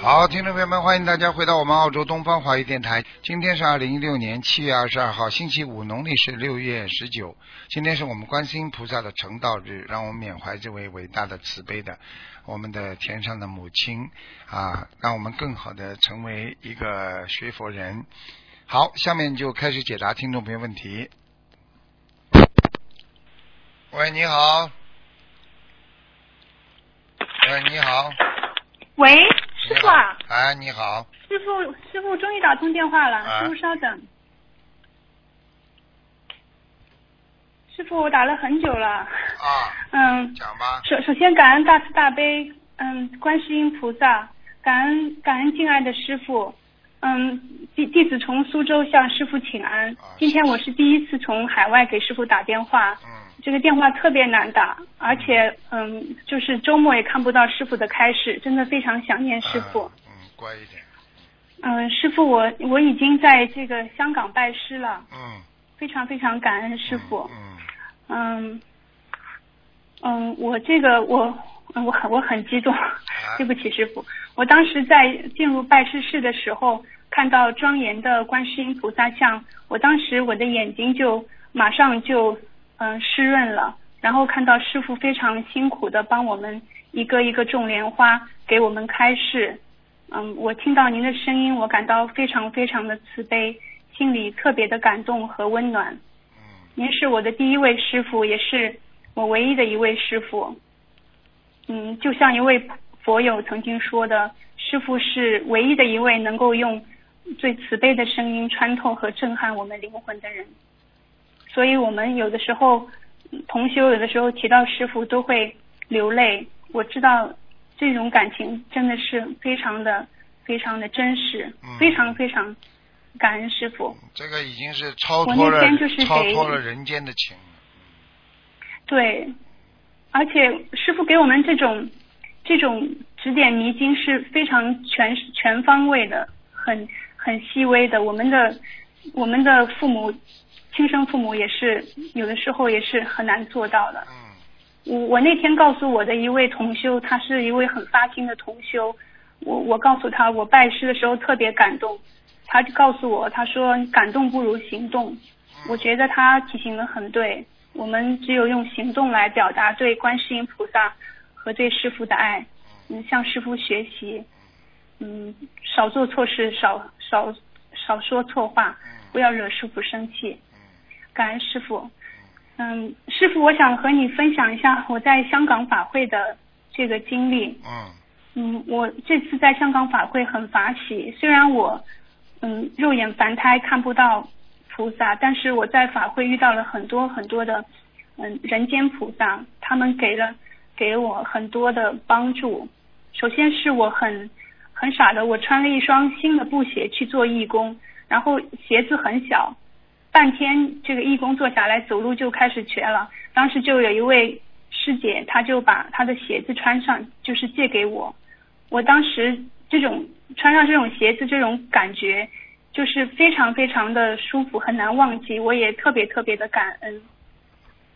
好，听众朋友们，欢迎大家回到我们澳洲东方华语电台。今天是二零一六年七月二十二号，星期五，农历是六月十九。今天是我们观世音菩萨的成道日，让我们缅怀这位伟大的慈悲的我们的天上的母亲啊，让我们更好的成为一个学佛人。好，下面就开始解答听众朋友问题。喂，你好。喂，你好。喂，师傅啊，哎，你好。师傅，师傅终于打通电话了，啊师傅稍等。师傅，我打了很久了。啊，嗯，讲吧。首首先感恩大慈大悲，嗯，观世音菩萨，感恩感恩敬爱的师傅，嗯，弟弟子从苏州向师傅请安啊。今天我是第一次从海外给师傅打电话，嗯，这个电话特别难打，而且嗯，就是周末也看不到师傅的开示，真的非常想念师傅。嗯。嗯，乖一点。嗯，师傅，我我已经在这个香港拜师了，嗯。非常非常感恩师傅。嗯。嗯嗯，我这个我嗯我很我很激动，对不起师傅。我当时在进入拜师室的时候，看到庄严的观世音菩萨像，我当时我的眼睛就马上就嗯湿润了，然后看到师傅非常辛苦的帮我们一个一个种莲花，给我们开示。嗯，我听到您的声音，我感到非常非常的慈悲，心里特别的感动和温暖。嗯。您是我的第一位师傅，也是我唯一的一位师傅。嗯，就像一位佛友曾经说的，师傅是唯一的一位能够用最慈悲的声音穿透和震撼我们灵魂的人。所以我们有的时候嗯同修有的时候提到师傅都会流泪。我知道这种感情真的是非常的非常的真实，嗯非常非常感恩师傅。这个已经是超我脱了那天就是超给脱了人间的情。对，而且师傅给我们这种这种指点迷津是非常全全方位的，很很细微的。我们的我们的父母亲生父母也是有的时候也是很难做到的。嗯。我我那天告诉我的一位同修，他是一位很发心的同修，我我告诉他我拜师的时候特别感动，他就告诉我他说感动不如行动，我觉得他提醒的很对，我们只有用行动来表达对观世音菩萨和对师傅的爱，嗯，向师傅学习，嗯，少做错事，少少少说错话，不要惹师傅生气，感恩师傅。嗯，师傅，我想和你分享一下我在香港法会的这个经历。嗯嗯，我这次在香港法会很法喜，虽然我嗯肉眼凡胎看不到菩萨，但是我在法会遇到了很多很多的嗯人间菩萨，他们给了给我很多的帮助。首先是我很很傻的，我穿了一双新的布鞋去做义工，然后鞋子很小，半天这个义工坐下来走路就开始瘸了。当时就有一位师姐，她就把她的鞋子穿上，就是借给我。我当时这种穿上这种鞋子，这种感觉就是非常非常的舒服，很难忘记。我也特别特别的感恩。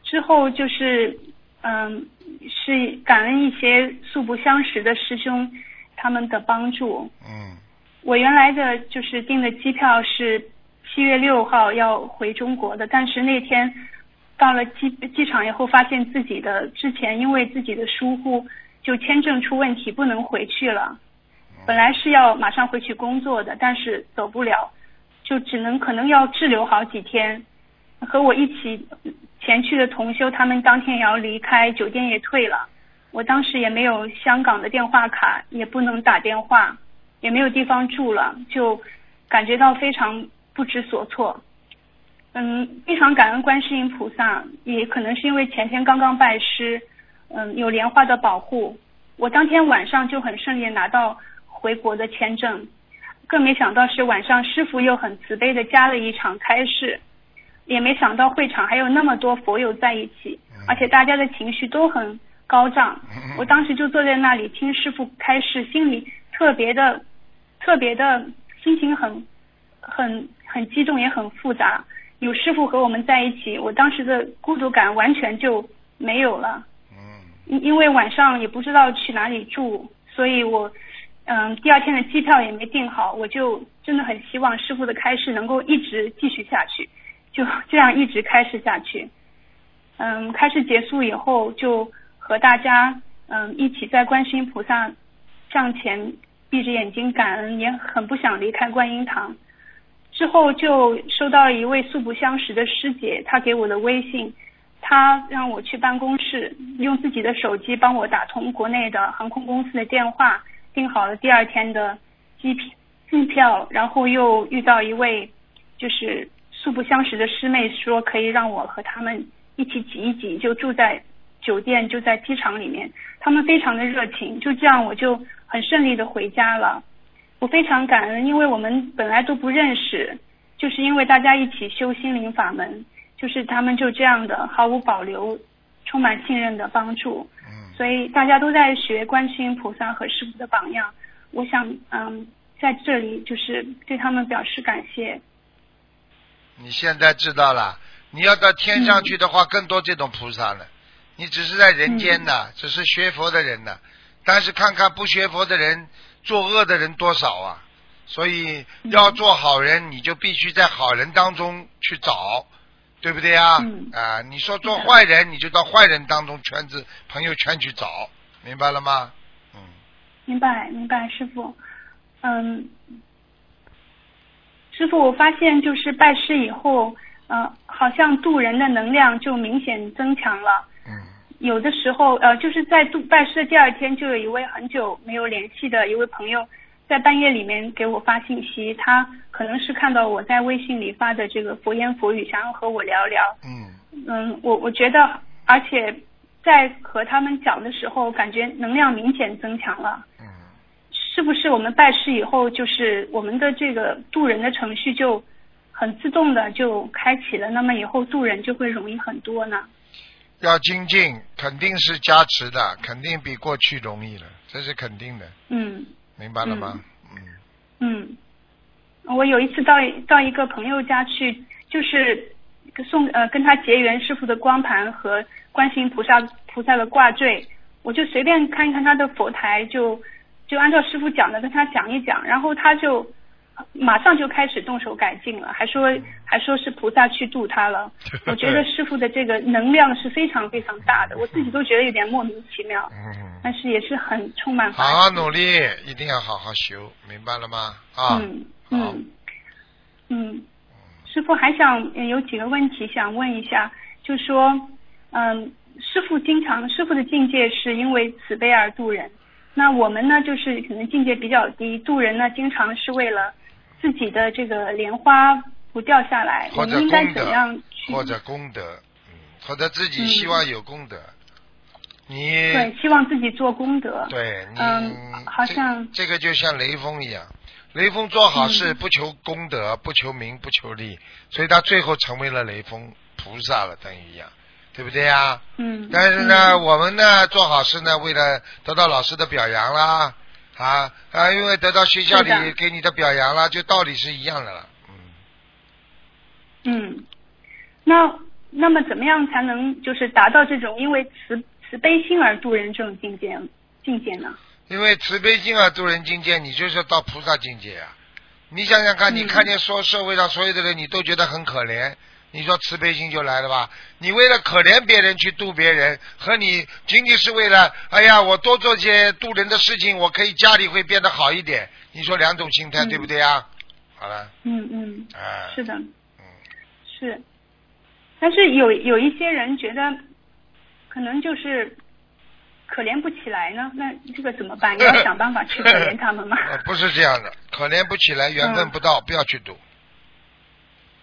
之后就是嗯，是感恩一些素不相识的师兄他们的帮助。嗯我原来的就是订的机票是七月六号要回中国的，但是那天到了机机场以后，发现自己的之前因为自己的疏忽，就签证出问题，不能回去了。本来是要马上回去工作的，但是走不了，就只能可能要滞留好几天。和我一起前去的同修，他们当天也要离开，酒店也退了。我当时也没有香港的电话卡，也不能打电话，也没有地方住了，就感觉到非常不知所措。嗯，非常感恩观世音菩萨，也可能是因为前天刚刚拜师，嗯，有莲花的保护，我当天晚上就很顺利拿到回国的签证，更没想到是晚上师傅又很慈悲的加了一场开示，也没想到会场还有那么多佛友在一起，而且大家的情绪都很高涨嗯。我当时就坐在那里听师傅开示，心里特别的、特别的心情很、很、很激动，也很复杂。有师傅和我们在一起，我当时的孤独感完全就没有了。嗯因因为晚上也不知道去哪里住，所以我嗯第二天的机票也没订好，我就真的很希望师傅的开示能够一直继续下去，就这样一直开示下去。嗯，开示结束以后，就和大家嗯一起在观世音菩萨像前闭着眼睛感恩，也很不想离开观音堂。之后就收到一位素不相识的师姐，她给我的微信，她让我去办公室用自己的手机帮我打通国内的航空公司的电话，订好了第二天的机票，机票，然后又遇到一位就是素不相识的师妹，说可以让我和他们一起挤一挤，就住在酒店，就在机场里面，他们非常的热情，就这样我就很顺利的回家了。我非常感恩，因为我们本来都不认识，就是因为大家一起修心灵法门，就是他们就这样的毫无保留、充满信任的帮助，嗯所以大家都在学观世音菩萨和师傅的榜样。我想，嗯，在这里就是对他们表示感谢。你现在知道了，你要到天上嗯去的话，更多这种菩萨了。你只是在人间呢，只是学佛的人呢，但是看看不学佛的人，作恶的人多少啊！所以嗯要做好人，你就必须在好人当中去找，对不对啊？嗯啊，你说做坏人，你就到坏人当中圈子、朋友圈去找，明白了吗？嗯，明白，明白，师傅。嗯，师傅，我发现就是拜师以后，呃，好像渡人的能量就明显增强了。嗯有的时候，呃，就是在渡拜师的第二天，就有一位很久没有联系的一位朋友，在半夜里面给我发信息，他可能是看到我在微信里发的这个佛言佛语，想要和我聊聊。嗯嗯，我我觉得，而且在和他们讲的时候，感觉能量明显增强了。嗯，是不是我们拜师以后，就是我们的这个渡人的程序就很自动的就开启了？那么以后渡人就会容易很多呢？要精进，肯定是加持的，肯定比过去容易了，这是肯定的，嗯。明白了吗？嗯。嗯，我有一次到到一个朋友家去，就是送呃跟他结缘师傅的光盘和观世音菩萨菩萨的挂坠，我就随便看一看他的佛台，就就按照师傅讲的跟他讲一讲，然后他就马上就开始动手改进了，还说还说是菩萨去度他了。我觉得师傅的这个能量是非常非常大的，我自己都觉得有点莫名其妙，嗯，但是也是很充满好好努力，一定要好好修，明白了吗？啊，嗯嗯嗯，师傅还想呃有几个问题想问一下，就说嗯，师傅经常师傅的境界是因为慈悲而度人，那我们呢就是可能境界比较低，度人呢经常是为了自己的这个莲花不掉下来，我或者们应该怎样去？或者功德，嗯，或者自己希望有功德，你对，希望自己做功德。对你，嗯好像这这个就像雷锋一样，雷锋做好事嗯不求功德，不求名，不求利，所以他最后成为了雷锋菩萨了，等于一样，对不对呀？嗯，但是呢，嗯我们呢做好事呢，为了得到老师的表扬啦，啊啊，因为得到学校里给你的表扬了，就道理是一样的了。嗯，嗯，那那么怎么样才能就是达到这种因为慈慈悲心而度人这种境界境界呢？因为慈悲心而度人境界，你就是到菩萨境界啊。你想想看，嗯你看见说社会上所有的人，你都觉得很可怜，你说慈悲心就来了吧？你为了可怜别人去度别人，和你仅仅是为了哎呀，我多做些度人的事情，我可以家里会变得好一点。你说两种心态、嗯对不对啊？好了，嗯嗯，啊，是的，嗯，是。但是有有一些人觉得，可能就是可怜不起来呢，那这个怎么办？你要想办法去可怜他们吗？呃不是这样的，可怜不起来，缘分嗯不到，不要去度。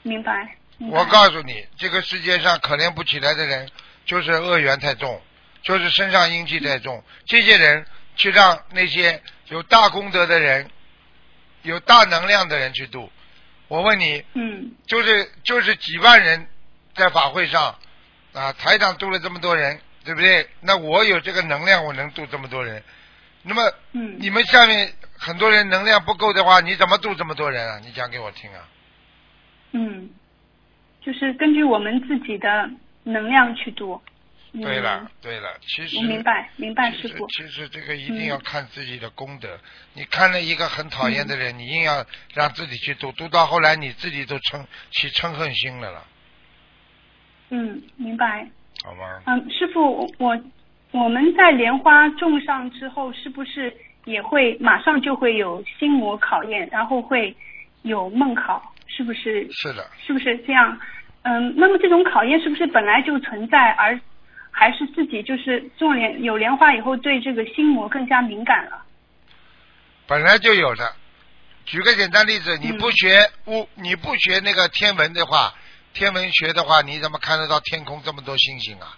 明白。我告诉你，这个世界上可怜不起来的人，就是恶缘太重，就是身上阴气太重。这些人去让那些有大功德的人、有大能量的人去度。我问你，嗯就是就是几万人在法会上啊，台长度了这么多人，对不对？那我有这个能量，我能度这么多人。那么嗯你们下面很多人能量不够的话，你怎么度这么多人啊？你讲给我听啊！嗯，就是根据我们自己的能量去读。嗯、对了，对了，其实我明白，明白师傅。其实这个一定要嗯看自己的功德。你看了一个很讨厌的人，你硬要让自己去读，读到后来你自己都嗔起嗔恨心了了，嗯，明白。好吗？嗯，师傅，我我们在莲花种上之后，是不是也会马上就会有心魔考验，然后会有梦考？是不是？是的，是不是这样？嗯，那么这种考验是不是本来就存在，而还是自己就是种莲有莲花以后对这个心魔更加敏感了？本来就有的。举个简单例子，你嗯不学物，你不学那个天文的话，天文学的话，你怎么看得到天空这么多星星啊？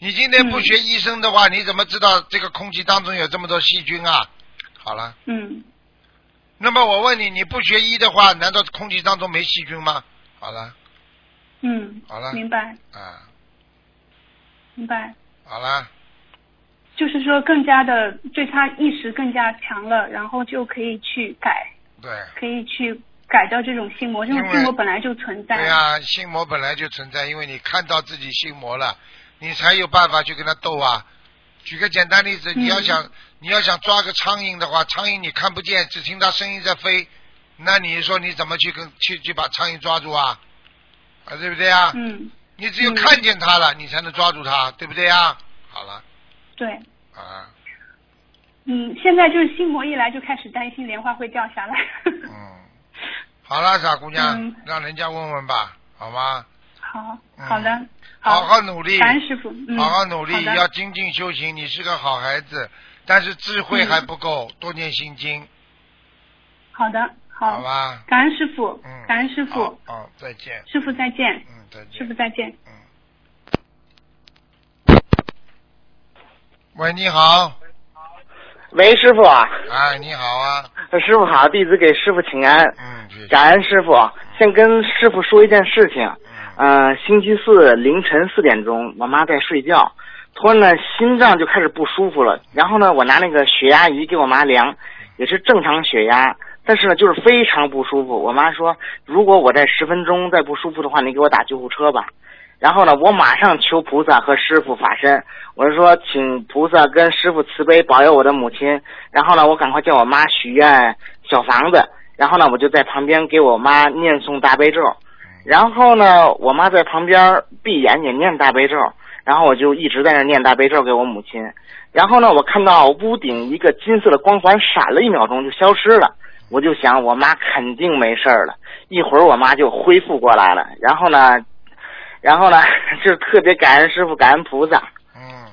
你今天不嗯学医生的话，你怎么知道这个空气当中有这么多细菌啊？好了，嗯那么我问你，你不学医的话，难道空气当中没细菌吗？好了，嗯，好了明白啊，明白，好了，就是说更加的对他意识更加强了，然后就可以去改，对，可以去改掉这种心魔，这种心魔本来就存在。对呀、心魔本来就存在，因为你看到自己心魔了，你才有办法去跟他斗啊。举个简单例子，嗯你要想、你要想抓个苍蝇的话，苍蝇你看不见，只听它声音在飞，那你说你怎么去跟去去把苍蝇抓住啊？啊，对不对啊？嗯，你只有嗯看见他了，你才能抓住他，对不对啊？好了。对，啊，嗯，现在就是心魔一来就开始担心莲花会掉下来。嗯，好了，傻姑娘，嗯。让人家问问吧，好吗？好，嗯。好的，好。好努力，感恩师傅，嗯，好好努力，要精进修行。你是个好孩子，但是智慧嗯还不够，多念心经，好的，好，好吧？感恩师傅，嗯，感恩师傅，哦，再见，师傅再见，嗯，再见。师傅，再见。嗯。喂，你好，喂，师傅。啊，哎，你好啊，师傅好，弟子给师傅请安，嗯，谢谢，感恩师傅。先跟师傅说一件事情，嗯，嗯、星期四凌晨四点钟，我妈在睡觉，突然呢心脏就开始不舒服了，然后呢我拿那个血压仪给我妈量，也是正常血压，但是呢就是非常不舒服。我妈说，如果我在十分钟再不舒服的话，你给我打救护车吧。然后呢，我马上求菩萨和师傅法身，我是说，请菩萨跟师傅慈悲保佑我的母亲。然后呢，我赶快叫我妈许愿小房子，然后呢，我就在旁边给我妈念诵大悲咒。然后呢，我妈在旁边闭眼也念大悲咒，然后我就一直在那念大悲咒给我母亲。然后呢，我看到屋顶一个金色的光环闪了一秒钟就消失了，我就想我妈肯定没事儿了。一会儿我妈就恢复过来了，然后呢，然后呢，就特别感恩师傅，感恩菩萨。嗯，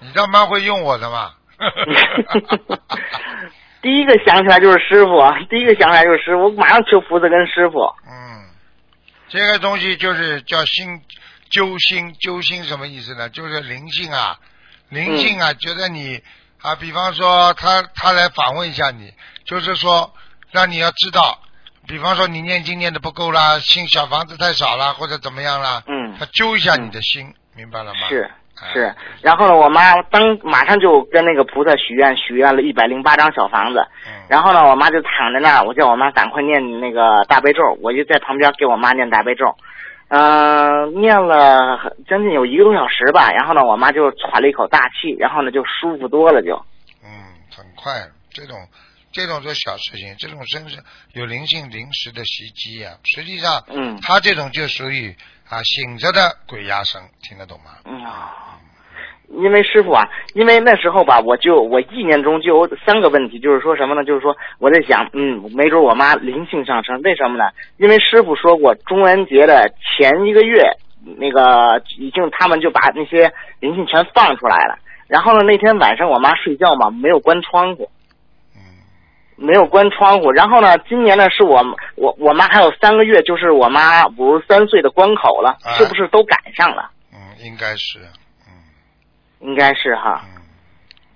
你他妈会用我的吗？第一个想起来就是师傅，第一个想起来就是师傅，我马上求菩萨跟师傅。嗯，这个东西就是叫心揪心，揪心什么意思呢？就是灵性啊，灵性啊，觉得你啊，比方说他他来访问一下你，就是说让你要知道，比方说你念经念的不够啦，新小房子太少啦，或者怎么样啦，嗯他揪一下你的心，明白了吗？是哎是，然后呢，我妈当马上就跟那个菩萨许愿，许愿了一百零八张小房子。嗯，然后呢，我妈就躺在那儿，我叫我妈赶快念那个大悲咒，我就在旁边给我妈念大悲咒。嗯、念了将近有一个多小时吧，然后呢，我妈就喘了一口大气，然后呢就舒服多了就。嗯，很快，这种这种是小事情，这种真是有灵性临时的袭击啊。实际上，嗯他这种就属于啊醒着的鬼压身，听得懂吗？嗯啊，因为师傅啊，因为那时候吧，我就我意念中就有三个问题，就是说什么呢？就是说我在想，嗯，没准我妈灵性上升，为什么呢？因为师傅说过，中元节的前一个月，那个已经他们就把那些灵性全放出来了。然后呢，那天晚上我妈睡觉嘛，没有关窗户，嗯没有关窗户。然后呢，今年呢是我我我妈还有三个月，就是我妈五十三岁的关口了，哎是不是都赶上了？嗯，应该是，嗯应该是哈。嗯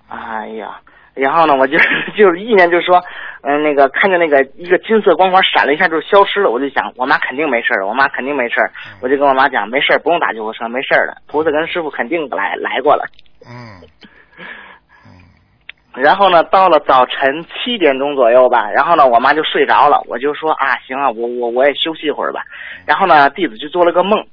哎呀，然后呢，我就 就是意念就说，嗯、那个看见那个一个金色光环闪了一下就消失了，我就想我妈肯定没事儿，我妈肯定没事儿，我就跟我妈讲没事儿，不用打救护车，没事儿的，菩萨跟师傅肯定来来过了。嗯然后呢，到了早晨七点钟左右吧，然后呢，我妈就睡着了，我就说啊，行啊，我我我也休息一会儿吧。然后呢，弟子就做了个梦，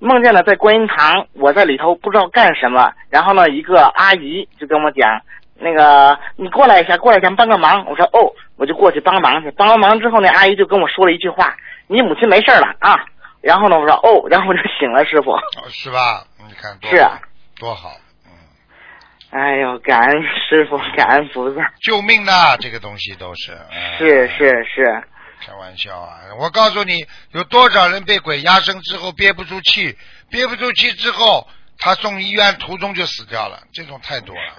梦见了在观音堂，我在里头不知道干什么，然后呢，一个阿姨就跟我讲，那个你过来一下，过来一下帮个忙。我说哦，我就过去帮忙去。帮完忙之后，那阿姨就跟我说了一句话：“你母亲没事了啊。”然后呢，我说哦，然后我就醒了，师傅。哦是吧？你看多是啊多好，嗯，哎呦，感恩师傅，感恩菩萨。救命呐这个东西都是。哎是是是，开玩笑啊！我告诉你，有多少人被鬼压身之后憋不住气，憋不住气之后，他送医院途中就死掉了，这种太多了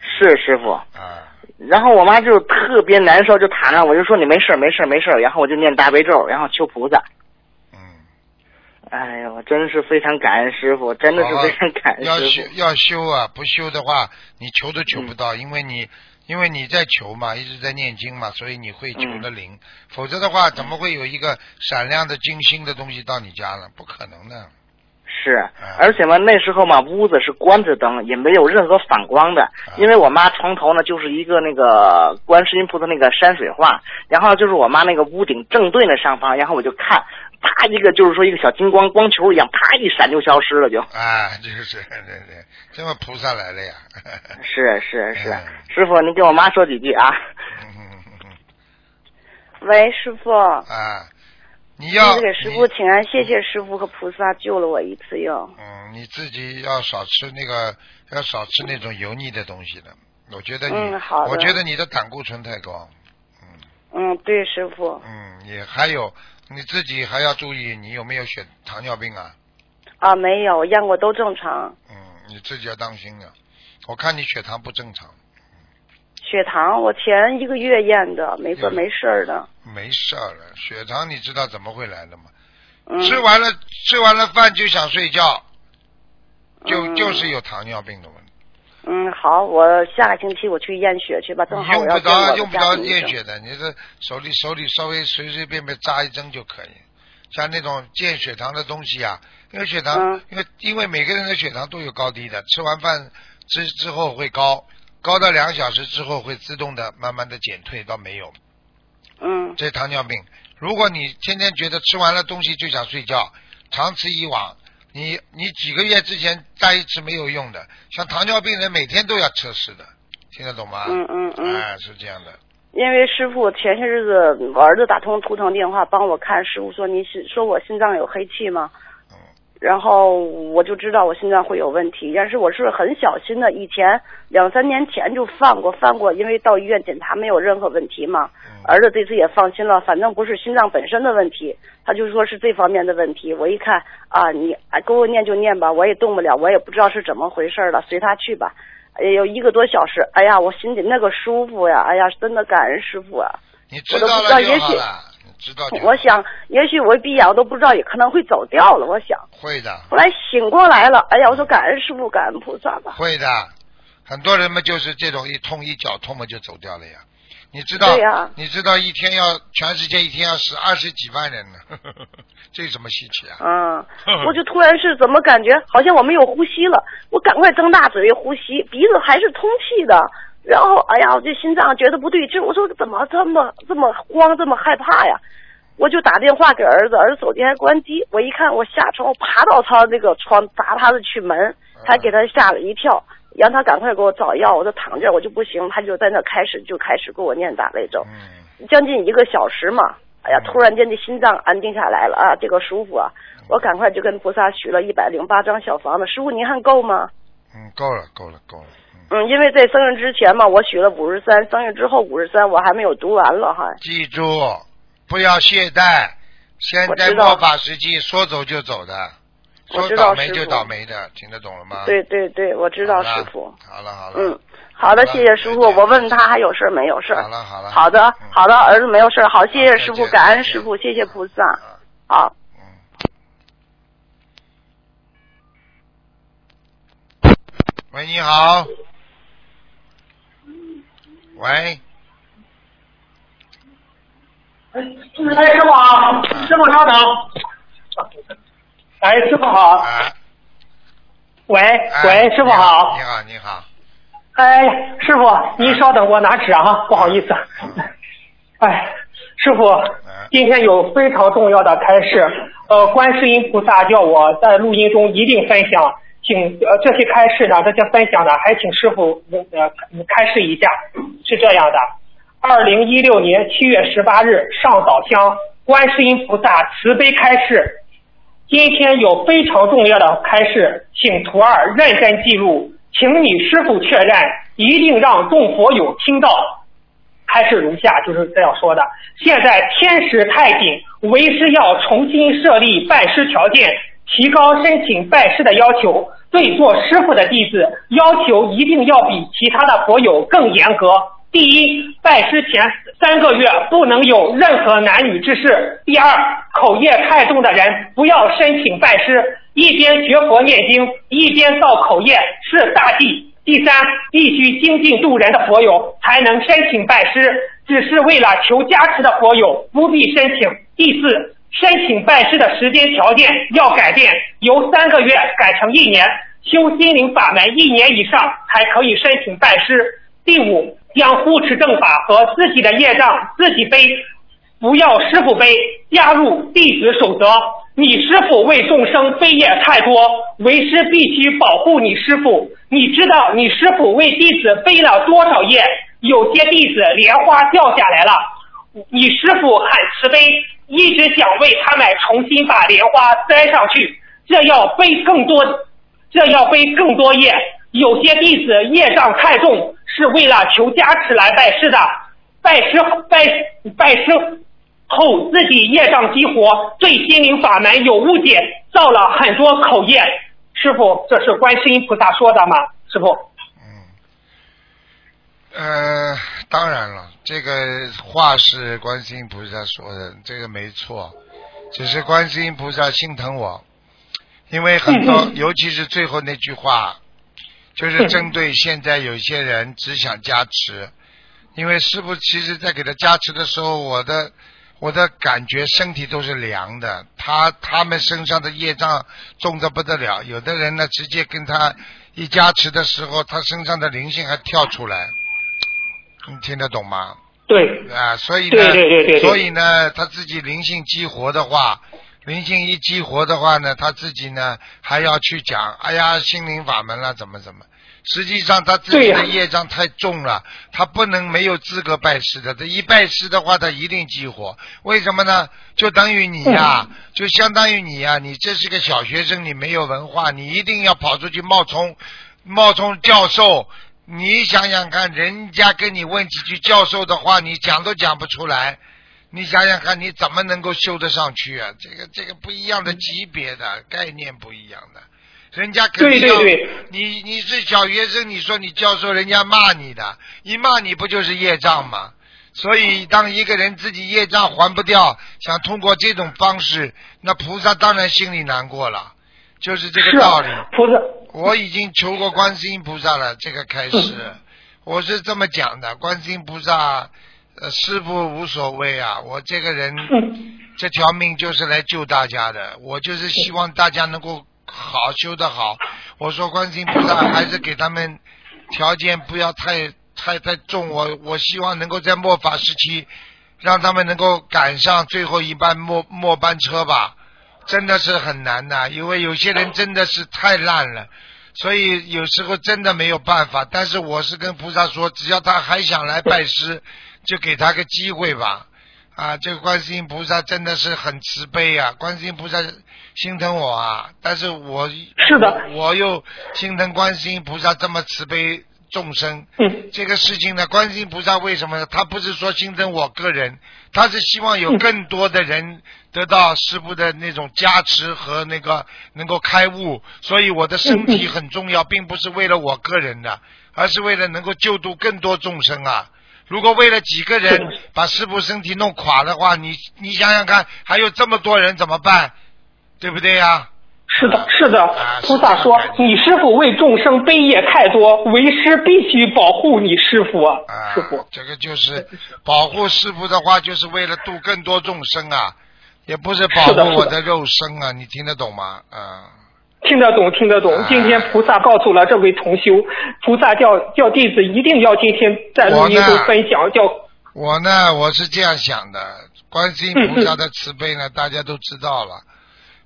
是师傅。啊！然后我妈就特别难受，就躺那，我就说你没事没事没事，然后我就念大悲咒，然后求菩萨。嗯，哎呀，我真是非常感恩师傅，真的是非常感恩要修。要修啊！不修的话，你求都求不嗯到，因为你因为你在求嘛，一直在念经嘛，所以你会求嗯的灵。否则的话，怎么会有一个闪亮的金星的东西到你家呢？不可能的。是，而且嘛，那时候嘛，屋子是关着灯，也没有任何反光的。因为我妈床头呢就是一个那个观世音菩萨那个山水画，然后就是我妈那个屋顶正对那上方，然后我就看，啪一个就是说一个小金光光球一样，啪一闪就消失了就。啊，就是对对，这么菩萨来了呀！是是是嗯，师傅，你给我妈说几句啊。喂，师傅，啊，你要给师傅请安，谢谢师傅和菩萨救了我一次又。嗯，你自己要少吃那个，要少吃那种油腻的东西了。我觉得你，嗯好的我觉得你的胆固醇太高。嗯，对，师傅。嗯，也还有你自己还要注意，你有没有血糖尿病啊？啊，没有，验过都正常。嗯，你自己要当心啊。我看你血糖不正常，血糖我前一个月验的，没说没事儿的。没事儿了。血糖你知道怎么会来的吗？嗯。吃完了吃完了饭就想睡觉，就、嗯就是有糖尿病的问题。嗯，好，我下个星期我去验血去吧，正好用不我要用不着。验血的，你这手里手里稍微随随便便扎一针就可以。像那种见血糖的东西啊，因为血糖，嗯因为因为每个人的血糖都有高低的，吃完饭之之后会高，高到两小时之后会自动的慢慢的减退到没有，嗯这是糖尿病。如果你天天觉得吃完了东西就想睡觉，长此以往，你你几个月之前扎一次没有用的，像糖尿病人每天都要测试的，听得懂吗？嗯嗯嗯。哎，是这样的。因为师傅前些日子我儿子打通图腾电话帮我看，师傅说你是说我心脏有黑气吗？嗯然后我就知道我心脏会有问题，但是我是很小心的，以前两三年前就犯过，犯过，因为到医院检查没有任何问题嘛。儿子这次也放心了，反正不是心脏本身的问题，他就说是这方面的问题。我一看啊，你啊给我念就念吧，我也动不了，我也不知道是怎么回事了，随他去吧。哎有一个多小时，哎呀，我心里那个舒服呀，哎呀，真的感恩师傅啊！你我都知道了不知道也许就好了，你我想，也许我闭眼我都不知道，也可能会走掉了。我想，会的，后来醒过来了，哎呀，我说感恩师傅，感恩菩萨吧。会的。很多人嘛就是这种一痛一脚痛嘛就走掉了呀。你知道？对呀你知道一天要全世界一天要死二十几万人呢，这有什么稀奇啊？嗯，我就突然是怎么感觉好像我没有呼吸了，我赶快睁大嘴呼吸，鼻子还是通气的。然后，哎呀，我这心脏觉得不对劲，我说怎么这么这么慌，这么害怕呀？我就打电话给儿子，儿子手机还关机。我一看，我下床，我爬到他那个床砸他的去门，才给他吓了一跳，让他赶快给我找药。我说躺着，我就不行，他就在那开始就开始给我念打雷咒，将近一个小时嘛。哎呀，突然间这心脏安定下来了啊，这个舒服啊！我赶快就跟菩萨许了一百零八张小房子，师傅您看够吗？嗯，够了，够了，够了。嗯，因为在生日之前嘛，我许了五十三，生日之后五十三，我还没有读完了哈。记住，不要懈怠。现在末法时期，说走就走的，说倒霉就倒霉的，听得懂了吗？对对对，我知道师傅。好了好了。嗯，好的，谢谢师傅。我问他还有事儿没有事儿？好了好了。好的好的，儿子没有事儿。好，谢谢师傅，感恩师傅，谢谢菩萨。好。喂，你好。喂，哎，师傅好，师傅稍等。哎，师傅好。哎，喂哎喂，师傅好你。好，你好，哎，师傅，您稍等，我拿纸啊，不好意思。哎，师傅，今天有非常重要的开示，呃，观世音菩萨叫我在录音中一定分享，请呃这些开示呢，这些分享呢，还请师傅呃开示一下，是这样的。二零一六年七月十八日上早香，观世音菩萨慈悲开示，今天有非常重要的开示，请徒儿认真记录，请你师傅确认，一定让众佛友听到。开示如下，就是这样说的：现在天时太紧，为师要重新设立拜师条件，提高申请拜师的要求。对做师傅的弟子，要求一定要比其他的佛友更严格。第一，拜师前三个月不能有任何男女之事。第二，口业太重的人不要申请拜师，一边学佛念经，一边造口业是大忌。第三，必须精进度人的佛友才能申请拜师，只是为了求加持的佛友不必申请。第四，申请拜师的时间条件要改变，由三个月改成一年，修心灵法门一年以上才可以申请拜师。第五，将护持正法和自己的业障自己背，不要师傅背，加入弟子守则。你师傅为众生背业太多，为师必须保护你师傅。你知道你师傅为弟子背了多少业？有些弟子莲花掉下来了，你师傅很慈悲，一直想为他们重新把莲花栽上去，这要背更多，这要背更多业。有些弟子业障太重，是为了求加持来拜师的，拜师拜拜师后自己业障激活，对心灵法门有误解，造了很多口业。师傅，这是观世音菩萨说的吗？师傅，嗯呃，当然了，这个话是观世音菩萨说的，这个没错，只是观世音菩萨心疼我，因为很多，尤其是最后那句话，就是针对现在有些人只想加持，因为师傅其实在给他加持的时候，我的我的感觉身体都是凉的，他他们身上的业障重的不得了，有的人呢直接跟他一加持的时候，他身上的灵性还跳出来，你听得懂吗？对，啊，所以呢，对对对对对所以呢，他自己灵性激活的话，灵性一激活的话呢，他自己呢还要去讲，哎呀，心灵法门了，怎么怎么。实际上他自己的业障太重了，他不能没有资格拜师的。他一拜师的话，他一定激活。为什么呢？就等于你呀、嗯就相当于你呀、你这是个小学生，你没有文化，你一定要跑出去冒充冒充教授。你想想看，人家跟你问几句教授的话，你讲都讲不出来。你想想看，你怎么能够修得上去啊？这个这个不一样的级别的概念不一样的，人家肯定要对对对你你是小学生，你说你教授，人家骂你的，一骂你不就是业障吗？所以，当一个人自己业障还不掉，想通过这种方式，那菩萨当然心里难过了，就是这个道理。菩萨，我已经求过观世音菩萨了，这个开始，嗯我是这么讲的，观世音菩萨，呃，师傅无所谓啊，我这个人，嗯这条命就是来救大家的，我就是希望大家能够好修得好。我说观世音菩萨 还是给他们条件不要太太太重，我我希望能够在末法时期，让他们能够赶上最后一班末末班车吧。真的是很难的，因为有些人真的是太烂了，所以有时候真的没有办法。但是我是跟菩萨说，只要他还想来拜师，就给他个机会吧。啊，这个观世音菩萨真的是很慈悲啊，观世音菩萨心疼我啊，但是我是的我我又心疼观世音菩萨这么慈悲众生。嗯这个事情呢，观世音菩萨为什么呢？他不是说心疼我个人，他是希望有更多的人得到师傅的那种加持和那个能够开悟，所以我的身体很重要，并不是为了我个人的，而是为了能够救度更多众生啊。如果为了几个人把师傅身体弄垮的话，你你想想看，还有这么多人怎么办？对不对呀、是的，是的啊。菩萨说是这个感：“觉你师傅为众生悲业太多，为师必须保护你师傅师傅。这个就是保护师傅的话，就是为了度更多众生啊，也不是保护我的肉身啊，你听得懂吗？啊，听得懂，听得懂啊。今天菩萨告诉了这位同修，菩萨叫叫弟子一定要今天在录音中分享，叫我呢，我是这样想的，观世音菩萨的慈悲呢，大家都知道了。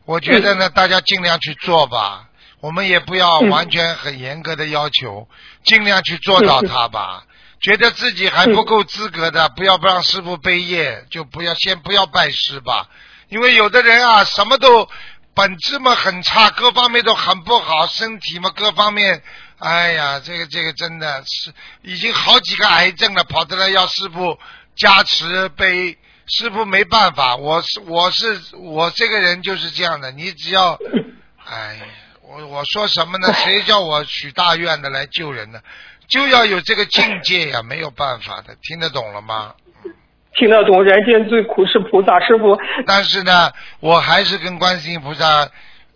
我觉得呢，大家尽量去做吧，我们也不要嗯完全很严格的要求，尽量去做到它吧。觉得自己还不够资格的，不要不让师傅背业，就不要先不要拜师吧。因为有的人啊，什么都本质嘛很差，各方面都很不好，身体嘛各方面，哎呀，这个这个真的是已经好几个癌症了，跑得来要师傅加持背，师傅没办法，我是我是我这个人就是这样的，你只要，哎，我我说什么呢？谁叫我许大愿的来救人呢？就要有这个境界呀，没有办法的，听得懂了吗？听得懂人间最苦是菩萨师傅。但是呢，我还是跟观世音菩萨，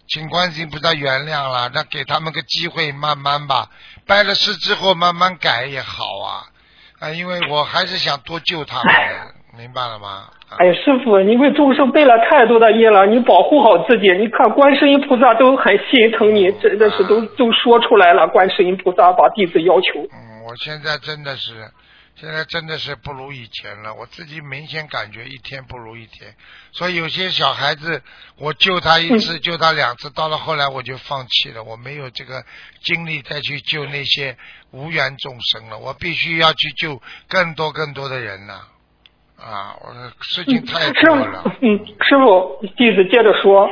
请观世音菩萨原谅了，那给他们个机会，慢慢吧。拜了师之后慢慢改也好啊，啊，因为我还是想多救他们的，明白了吗？啊哎呀，师傅，你为众生背了太多的业了，你保护好自己。你看，观世音菩萨都很心疼你，真的是都都说出来了。观世音菩萨把弟子要求，嗯，我现在真的是，现在真的是不如以前了。我自己明显感觉一天不如一天，所以有些小孩子，我救他一次，救他两次，到了后来我就放弃了，我没有这个精力再去救那些无缘众生了。我必须要去救更多更多的人呐、啊！我的事情太师多了。傅，嗯，师傅，弟子接着说。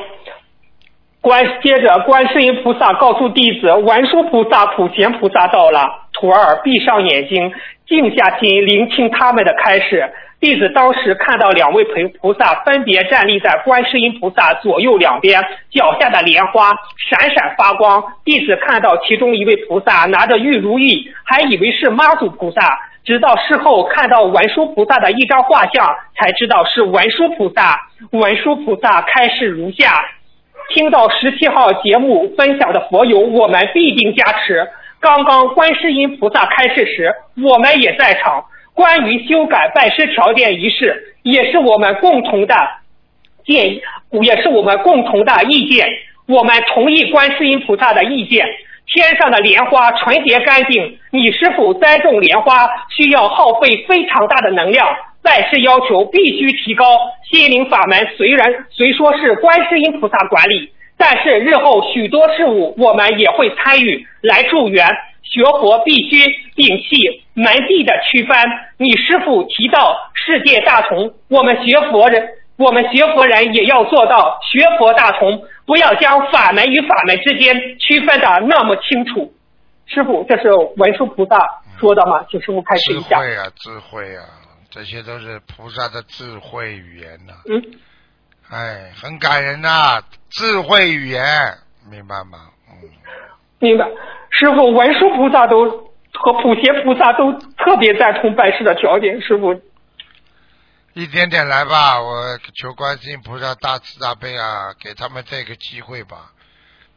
观接着，观世音菩萨告诉弟子，文殊菩萨、普贤菩萨到了。徒儿闭上眼睛，静下心，聆听他们的开示。弟子当时看到两位菩菩萨分别站立在观世音菩萨左右两边，脚下的莲花闪闪发光。弟子看到其中一位菩萨拿着玉如意，还以为是妈祖菩萨，直到事后看到文殊菩萨的一张画像，才知道是文殊菩萨。文殊菩萨开示如下：听到十七号节目分享的佛友，我们必定加持。刚刚观世音菩萨开示时，我们也在场。关于修改拜师条件一事，也是我们共同的建议，也是我们共同的意见。我们同意观世音菩萨的意见。天上的莲花纯洁干净，你师傅栽种莲花需要耗费非常大的能量，拜师要求必须提高。心灵法门虽然虽说是观世音菩萨管理，但是日后许多事物我们也会参与来助缘。学佛必须摒弃门第的区分。你师傅提到世界大同，我们学佛人，我们学佛人也要做到学佛大同，不要将法门与法门之间区分的那么清楚。师傅，这是文殊菩萨说的吗？请师傅开始一下。智慧啊，智慧啊，这些都是菩萨的智慧语言呐、嗯，哎，很感人呐、智慧语言，明白吗？嗯，明白。师傅，文殊菩萨都和普贤菩萨都特别赞同拜师的条件。师傅，一点点来吧，我求观世音菩萨大慈大悲啊，给他们这个机会吧。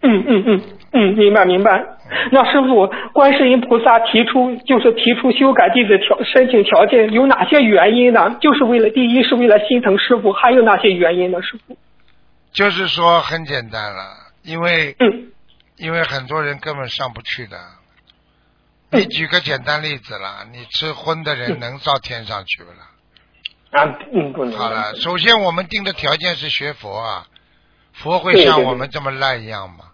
嗯嗯嗯嗯，明白明白。那师傅，观世音菩萨提出就是提出修改弟子条申请条件有哪些原因呢？就是为了第一是为了心疼师傅，还有哪些原因呢？师傅？就是说很简单了，因为嗯因为很多人根本上不去的。嗯你举个简单例子啦，你吃荤的人能到天上去不啦？啊嗯不能。好了，首先我们定的条件是学佛啊，佛会像我们这么烂一样吗？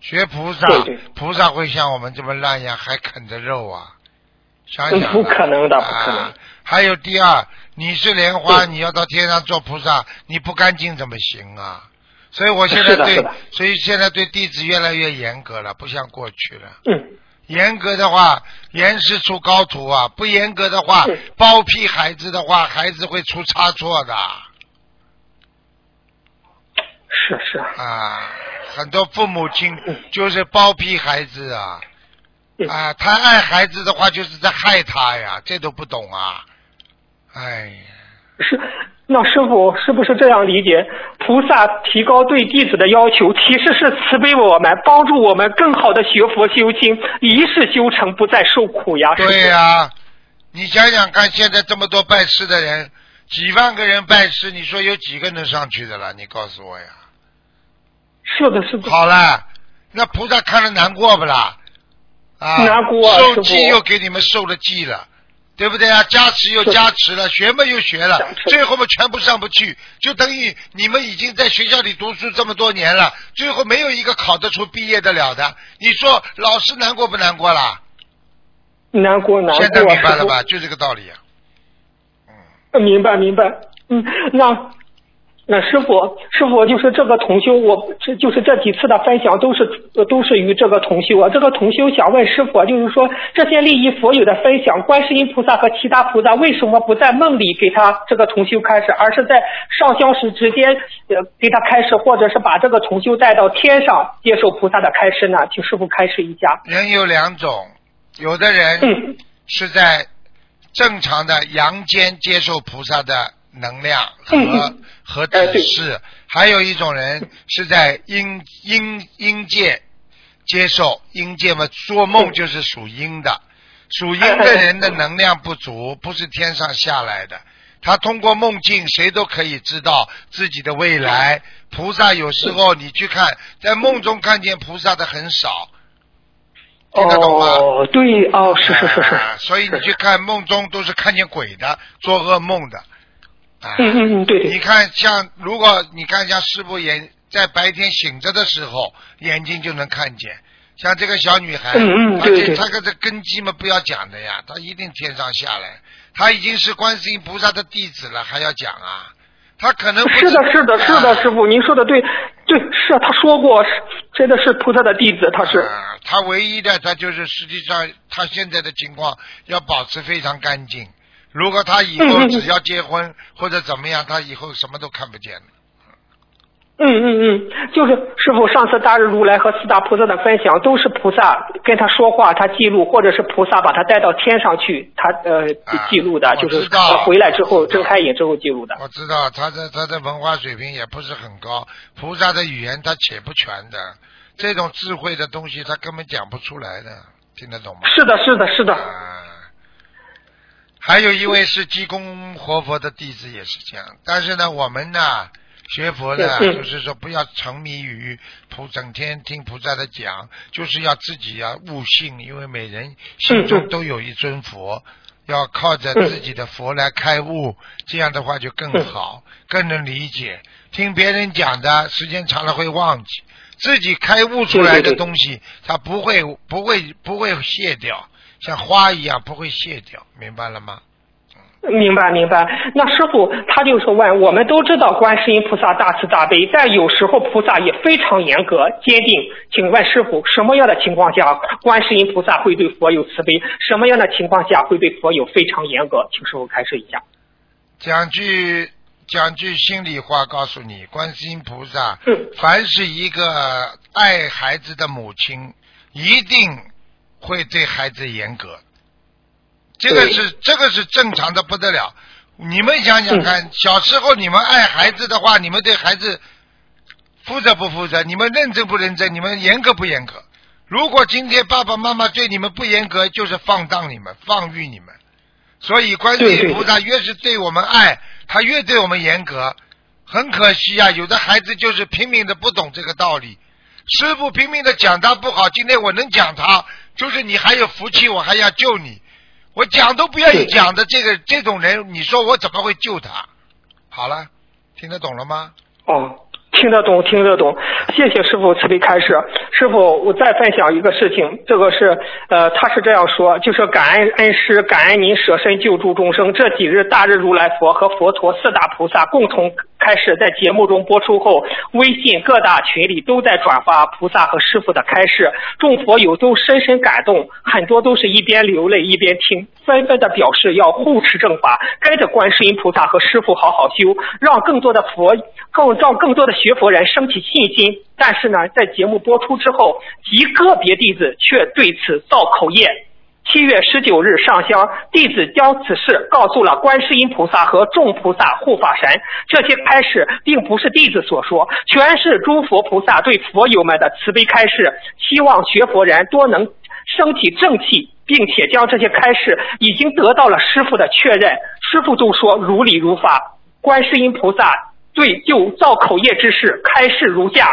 学菩萨对对，菩萨会像我们这么烂一样，还啃着肉啊？想想不可能的不可能啊还有第二，你是莲花，你要到天上做菩萨，你不干净怎么行啊？所以我现在对所以现在对弟子越来越严格了，不像过去了。嗯严格的话，严师出高徒啊；不严格的话，包庇孩子的话，孩子会出差错的。是是。啊。很多父母亲就是包庇孩子啊，嗯。啊，他爱孩子的话，就是在害他呀，这都不懂啊。哎呀，是那师傅是不是这样理解？菩萨提高对弟子的要求，其实是慈悲我们，帮助我们更好的学佛修心，一世修成，不再受苦呀。对呀、你想想看，现在这么多拜师的人，几万个人拜师，你说有几个能上去的了？你告诉我呀。是的，是的。好了，那菩萨看了难过不啦？啊，难过啊受师傅记又给你们受了记了，对不对啊？加持又加持了，学嘛又学了最后嘛全部上不去，就等于你们已经在学校里读书这么多年了，最后没有一个考得出、毕业得了的。你说老师难过不难过啦？难过难过，现在明白了吧？就这个道理啊。嗯，明白明白。嗯，那那师傅师傅就是这个同修，我这就是这几次的分享都是呃都是与这个同修啊。这个同修想问师傅啊，就是说这些利益佛友的分享，观世音菩萨和其他菩萨为什么不在梦里给他这个同修开始，而是在上香时直接呃给他开示，或者是把这个同修带到天上接受菩萨的开示呢？请师傅开示一下。人有两种，有的人嗯是在正常的阳间接受菩萨的能量和、嗯和指示，还有一种人是在阴阴阴界接受，阴界嘛，做梦嗯就是属阴的，属阴的人的能量不足，不是天上下来的。他通过梦境，谁都可以知道自己的未来。菩萨有时候你去看，在梦中看见菩萨的很少，听得懂吗？哦，对哦，是是是是。啊所以你去看梦中都是看见鬼的，做噩梦的。啊，嗯嗯嗯，对对你。看像如果你看像师傅眼在白天醒着的时候，眼睛就能看见。像这个小女孩，嗯嗯对对而且她这根基嘛不要讲的呀，她一定天上下来，她已经是观世音菩萨的弟子了，还要讲啊？她可能不是的，是的，是的，啊师傅，您说的对，对，是他说过，是真的是菩萨的弟子，他是。啊，他唯一的他就是实际上他现在的情况要保持非常干净。如果他以后只要结婚或者怎么样，他以后什么都看不见了。嗯嗯嗯，就是师傅上次大日如来和四大菩萨的分享，都是菩萨跟他说话，他记录，或者是菩萨把他带到天上去，他呃啊记录的，我就是他回来之后睁开眼之后记录的。我知道他的他的文化水平也不是很高，菩萨的语言他且不全的，这种智慧的东西他根本讲不出来的，听得懂吗？是的，是的，是的。啊，还有一位是济公活佛的弟子也是这样，但是呢，我们呢学佛呢，嗯就是说不要沉迷于菩整天听菩萨的讲，就是要自己要悟性，因为每人心中都有一尊佛。要靠着自己的佛来开悟，这样的话就更好，更能理解。听别人讲的，时间长了会忘记，自己开悟出来的东西，它不会不会不会卸掉，像花一样不会谢掉，明白了吗？明白明白，那师傅他就是问，我们都知道观世音菩萨大慈大悲，但有时候菩萨也非常严格坚定。请问师傅，什么样的情况下观世音菩萨会对佛有慈悲？什么样的情况下会对佛有非常严格？请师傅开示一下。讲句讲句心里话，告诉你，观世音菩萨，嗯凡是一个爱孩子的母亲，一定会对孩子严格。这个是这个是正常的不得了。你们想想嗯看，小时候你们爱孩子的话，你们对孩子负责不负责？你们认真不认真？你们严格不严格？如果今天爸爸妈妈对你们不严格，就是放荡你们、放育你们。所以观世音菩萨越是对我们爱，他越对我们严格。很可惜啊，有的孩子就是拼命的不懂这个道理。师傅拼命的讲他不好，今天我能讲他，就是你还有福气，我还要救你。我讲都不愿意讲的这个这种人，你说我怎么会救他？好了，听得懂了吗？哦，听得懂，听得懂。谢谢师傅慈悲开示。师傅，我再分享一个事情，这个是呃，他是这样说，就是感恩恩师，感恩您舍身救助众生。这几日大日如来佛和佛陀四大菩萨共同开示，在节目中播出后，微信各大群里都在转发菩萨和师傅的开示，众佛友都深深感动，很多都是一边流泪一边听，纷纷的表示要护持正法，跟着观世音菩萨和师傅好好修，让更多的佛更让更多的学佛人升起信心。但是呢，在节目播出之后，极个别弟子却对此造口业。七月十九日上香，弟子将此事告诉了观世音菩萨和众菩萨护法神。这些开示并不是弟子所说，全是诸佛菩萨对佛友们的慈悲开示，希望学佛人多能升起正气，并且将这些开示已经得到了师傅的确认。师傅就说如理如法。观世音菩萨对就造口业之事开示如下：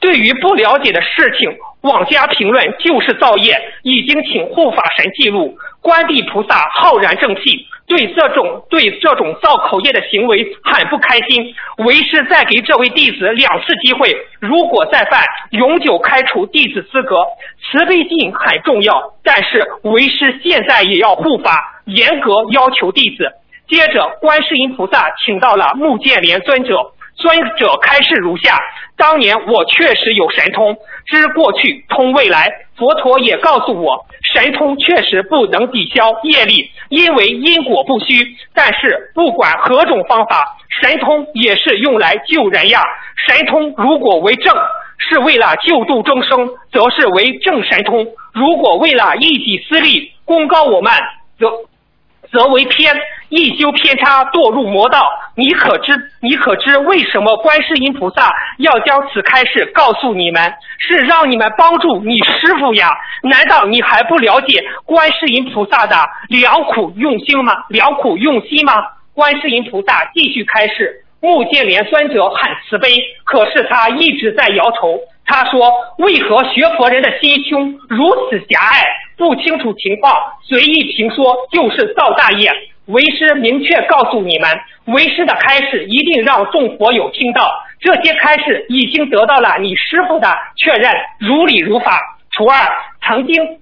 对于不了解的事情，妄加评论就是造业，已经请护法神记录。观地菩萨浩然正气，对这种对这种造口业的行为很不开心。为师再给这位弟子两次机会，如果再犯，永久开除弟子资格。慈悲心很重要，但是为师现在也要护法，严格要求弟子。接着，观世音菩萨请到了目犍连尊者，尊者开示如下：当年我确实有神通，知过去通未来。佛陀也告诉我，神通确实不能抵消业力，因为因果不虚。但是不管何种方法，神通也是用来救人呀。神通如果为正，是为了救度众生，则是为正神通；如果为了一己私利，功高我慢，则。则为偏，一修偏差，堕入魔道。你可知？你可知为什么观世音菩萨要将此开示告诉你们？是让你们帮助你师傅呀？难道你还不了解观世音菩萨的良苦用心吗？良苦用心吗？观世音菩萨继续开示。目犍连酸者很慈悲，可是他一直在摇头。他说：“为何学佛人的心胸如此狭隘？不清楚情况，随意评说就是造大业。为师明确告诉你们，为师的开示一定让众佛友听到。这些开示已经得到了你师傅的确认，如理如法。徒二，曾经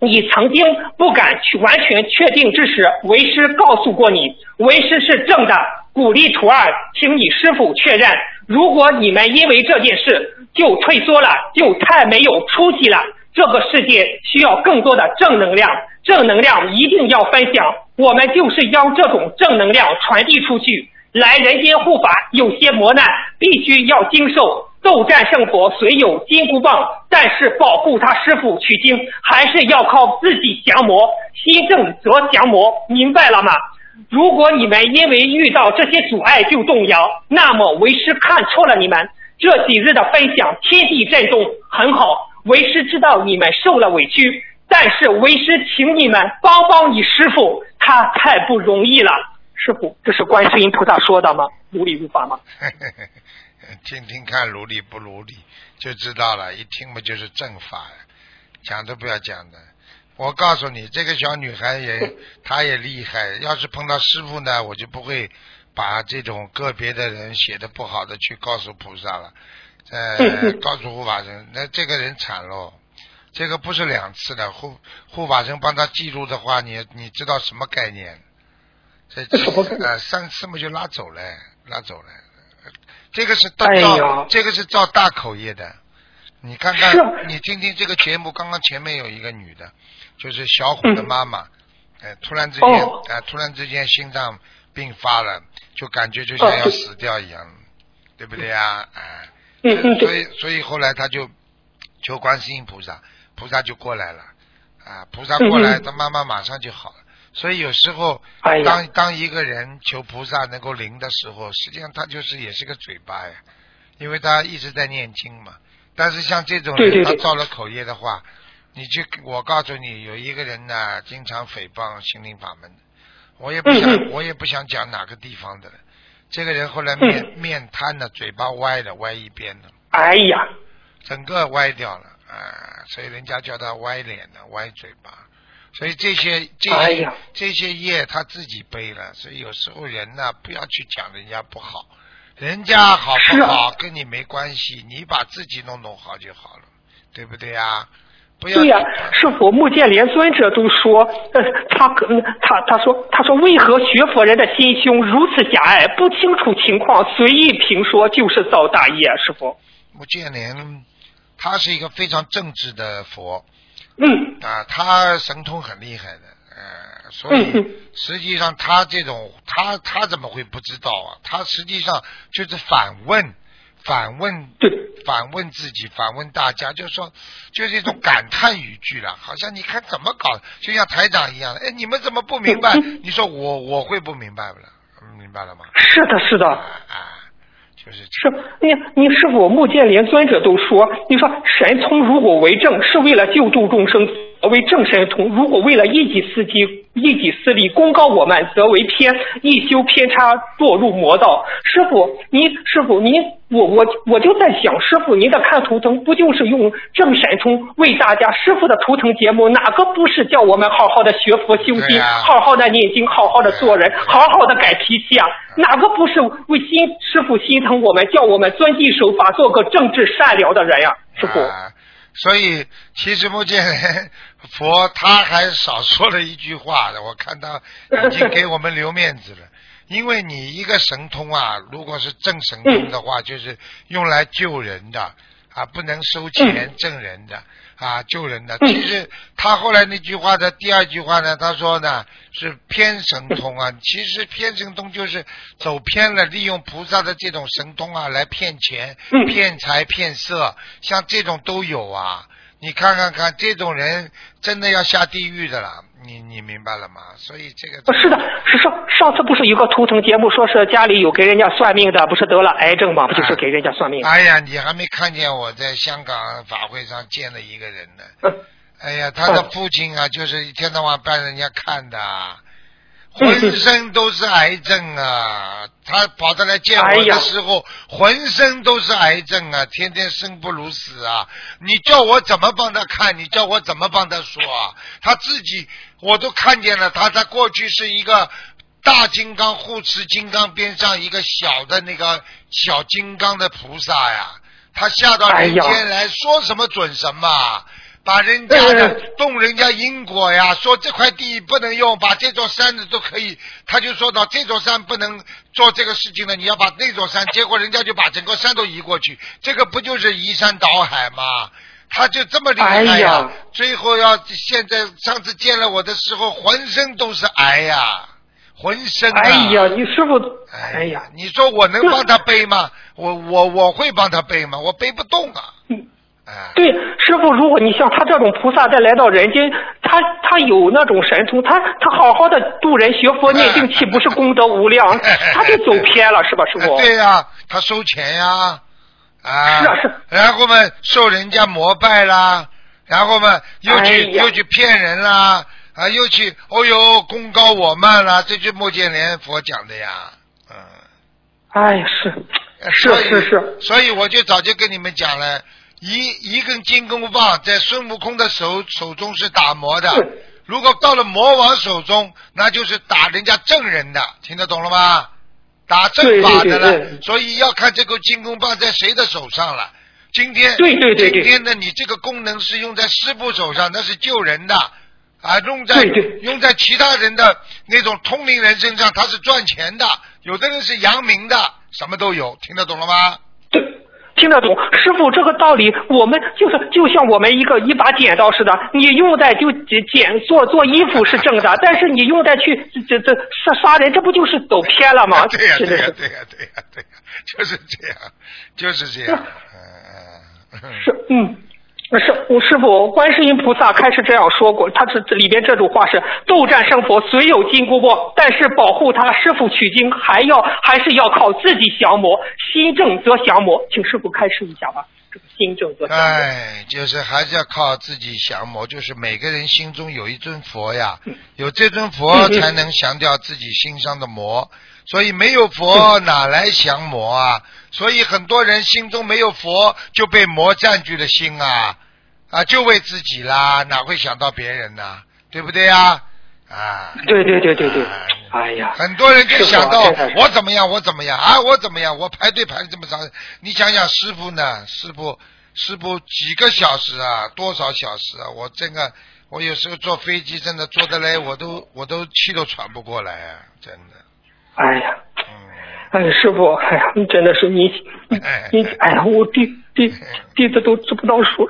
你曾经不敢去完全确定之时，为师告诉过你，为师是正的。”鼓励徒儿，请你师傅确认。如果你们因为这件事就退缩了，就太没有出息了。这个世界需要更多的正能量，正能量一定要分享。我们就是将这种正能量传递出去。来人间护法，有些磨难必须要经受。斗战胜佛虽有金箍棒，但是保护他师傅取经，还是要靠自己降魔。心正则降魔，明白了吗？如果你们因为遇到这些阻碍就动摇，那么为师看错了你们。这几日的分享，天地震动，很好。为师知道你们受了委屈，但是为师请你们帮帮你师傅，他太不容易了。师傅，这是观世音菩萨说的吗？如理如法吗？听听看，如理不如理就知道了。一听嘛就是正法，讲都不要讲的。我告诉你，这个小女孩也，她也厉害。要是碰到师傅呢，我就不会把这种个别的人写的不好的去告诉菩萨了，呃，告诉护法神，那这个人惨喽。这个不是两次的护护法神帮他记录的话，你你知道什么概念？这呃三次嘛就拉走了，拉走了。这个是造，这个是造大口业的。你看看，你听听这个节目，刚刚前面有一个女的。就是小虎的妈妈，哎，突然之间，哎，突然之间心脏病发了，就感觉就像要死掉一样，对不对呀？哎，所以所以后来他就求观世音菩萨，菩萨就过来了，啊，菩萨过来，他妈妈马上就好了。所以有时候，当当一个人求菩萨能够灵的时候，实际上他就是也是个嘴巴呀，因为他一直在念经嘛。但是像这种人，他造了口业的话。你去，我告诉你，有一个人呢，经常诽谤心灵法门，我也不想，我也不想讲哪个地方的了。这个人后来面面瘫了，嘴巴歪了，歪一边了。哎呀，整个歪掉了啊！所以人家叫他歪脸的，歪嘴巴。所以这些这些这些业他自己背了。所以有时候人呢，不要去讲人家不好，人家好不好跟你没关系，你把自己弄弄好就好了，对不对呀？对呀，师傅目犍连尊者都说，呃，他可他他说他说为何学佛人的心胸如此狭隘，不清楚情况随意评说就是造大业，师傅。目犍连他是一个非常正直的佛，嗯啊，他神通很厉害的，呃，所以实际上他这种他他怎么会不知道啊？他实际上就是反问。反问，对，反问自己，反问大家，就是说，就是一种感叹语句了，好像你看怎么搞，就像台长一样，哎，你们怎么不明白？你说我我会不明白不了，明白了吗？是的，是的。啊，就是是，你你师傅目犍连尊者都说，你说神通如果为证，是为了救度众生。为正神通，如果为了一己私机、一己私利功高我慢，则为偏，一修偏差，堕入魔道。师傅，您师傅您我我我就在想，师傅您的看图腾不就是用正神通为大家？师傅的图腾节目哪个不是叫我们好好的学佛修心，好好的念经，好好的做人，好好的改脾气啊？哪个不是为心师傅心疼我们，叫我们遵纪守法，做个正直善良的人呀？师傅。所以，其实目前 佛他还少说了一句话的，我看到已经给我们留面子了。因为你一个神通啊，如果是正神通的话，就是用来救人的啊，不能收钱挣人的。啊，救人的。其实他后来那句话的第二句话呢，他说呢是偏神通啊。其实偏神通就是走偏了，利用菩萨的这种神通啊来骗钱、骗财、骗色，像这种都有啊。你看看看，这种人真的要下地狱的了。你你明白了吗？所以这个不是的，是上上次不是有个图腾节目，说是家里有给人家算命的，不是得了癌症吗？不就是给人家算命？哎呀，你还没看见我在香港法会上见了一个人呢。哎呀，他的父亲啊，就是一天到晚帮人家看的。浑身都是癌症啊！他跑到来见我的时候，浑身都是癌症啊！天天生不如死啊！你叫我怎么帮他看？你叫我怎么帮他说？啊？他自己我都看见了，他他过去是一个大金刚护持金刚边上一个小的那个小金刚的菩萨呀！他下到人间来说什么准什么。把人家的动人家因果呀，说这块地不能用，把这座山子都可以，他就说到这座山不能做这个事情了，你要把那座山，结果人家就把整个山都移过去，这个不就是移山倒海吗？他就这么厉害呀！最后要现在上次见了我的时候，浑身都是癌呀，浑身。哎呀，你师傅，哎呀，你说我能帮他背吗？我我我会帮他背吗？我背不动啊。对，师傅，如果你像他这种菩萨再来到人间，他他有那种神通，他他好好的度人学佛念定，岂不是功德无量？他就走偏了，是吧，师傅？对呀，他收钱呀，啊，是啊是。然后嘛，受人家膜拜啦，然后嘛，又去又去骗人啦，啊，又去哦呦，功高我慢啦，这句莫见连佛讲的呀，嗯。哎，是是是是。所以我就早就跟你们讲了。一一根金箍棒在孙悟空的手手中是打磨的，如果到了魔王手中，那就是打人家正人的，听得懂了吗？打正法的了，所以要看这个金箍棒在谁的手上了。今天，对对对今天的你这个功能是用在师傅手上，那是救人的。啊，用在用在其他人的那种通灵人身上，他是赚钱的，有的人是扬名的，什么都有，听得懂了吗？听得懂，师傅这个道理，我们就是就像我们一个一把剪刀似的，你用在就剪剪做做衣服是正的，但是你用在去这这杀杀人，这不就是走偏了吗？对呀对呀对呀对呀对呀，就是这样，就是这样。是嗯。是，我师傅，观世音菩萨开始这样说过，他是里边这种话是斗战胜佛，虽有金箍棒，但是保护他师傅取经还要还是要靠自己降魔，心正则降魔，请师傅开示一下吧。这个心正则降魔，哎，就是还是要靠自己降魔，就是每个人心中有一尊佛呀，有这尊佛才能降掉自己心上的魔，所以没有佛哪来降魔啊？所以很多人心中没有佛，就被魔占据了心啊啊，就为自己啦，哪会想到别人呢？对不对呀？啊，对对对对对，哎呀，很多人就想到我怎么样，我怎么样啊，我怎么样，我排队排的这么长，你想想师傅呢？师傅师傅几个小时啊，多少小时啊？我这个我有时候坐飞机真的坐得来，我都我都气都喘不过来啊，真的。哎呀。哎，师傅，哎呀，真的是你，你，哎呀，我弟弟弟子都知不道说。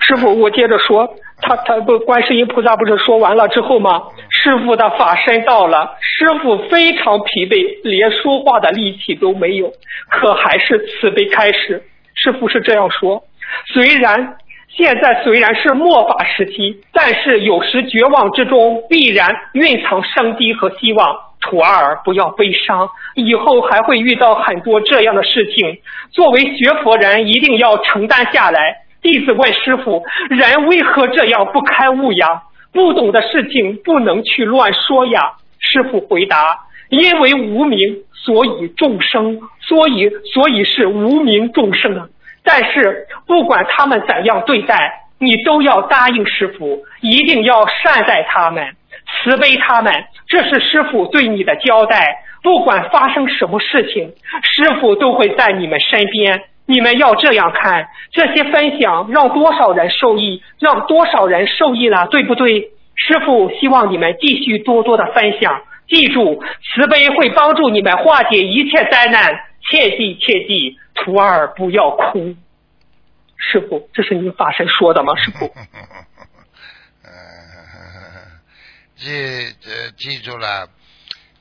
师傅，我接着说，他他不，观世音菩萨不是说完了之后吗？师师傅的法身到了，师傅非常疲惫，连说话的力气都没有，可还是慈悲开始。师傅是这样说：虽然现在虽然是末法时期，但是有时绝望之中必然蕴藏生机和希望。徒儿不要悲伤，以后还会遇到很多这样的事情。作为学佛人，一定要承担下来。弟子问师傅：人为何这样不开悟呀？不懂的事情不能去乱说呀。师傅回答：因为无名，所以众生，所以所以是无名众生啊。但是不管他们怎样对待，你都要答应师傅，一定要善待他们。慈悲他们，这是师傅对你的交代。不管发生什么事情，师傅都会在你们身边。你们要这样看，这些分享让多少人受益，让多少人受益了，对不对？师傅希望你们继续多多的分享。记住，慈悲会帮助你们化解一切灾难。切记切记，徒儿不要哭。师傅，这是您法身说的吗？师傅。记呃记住了，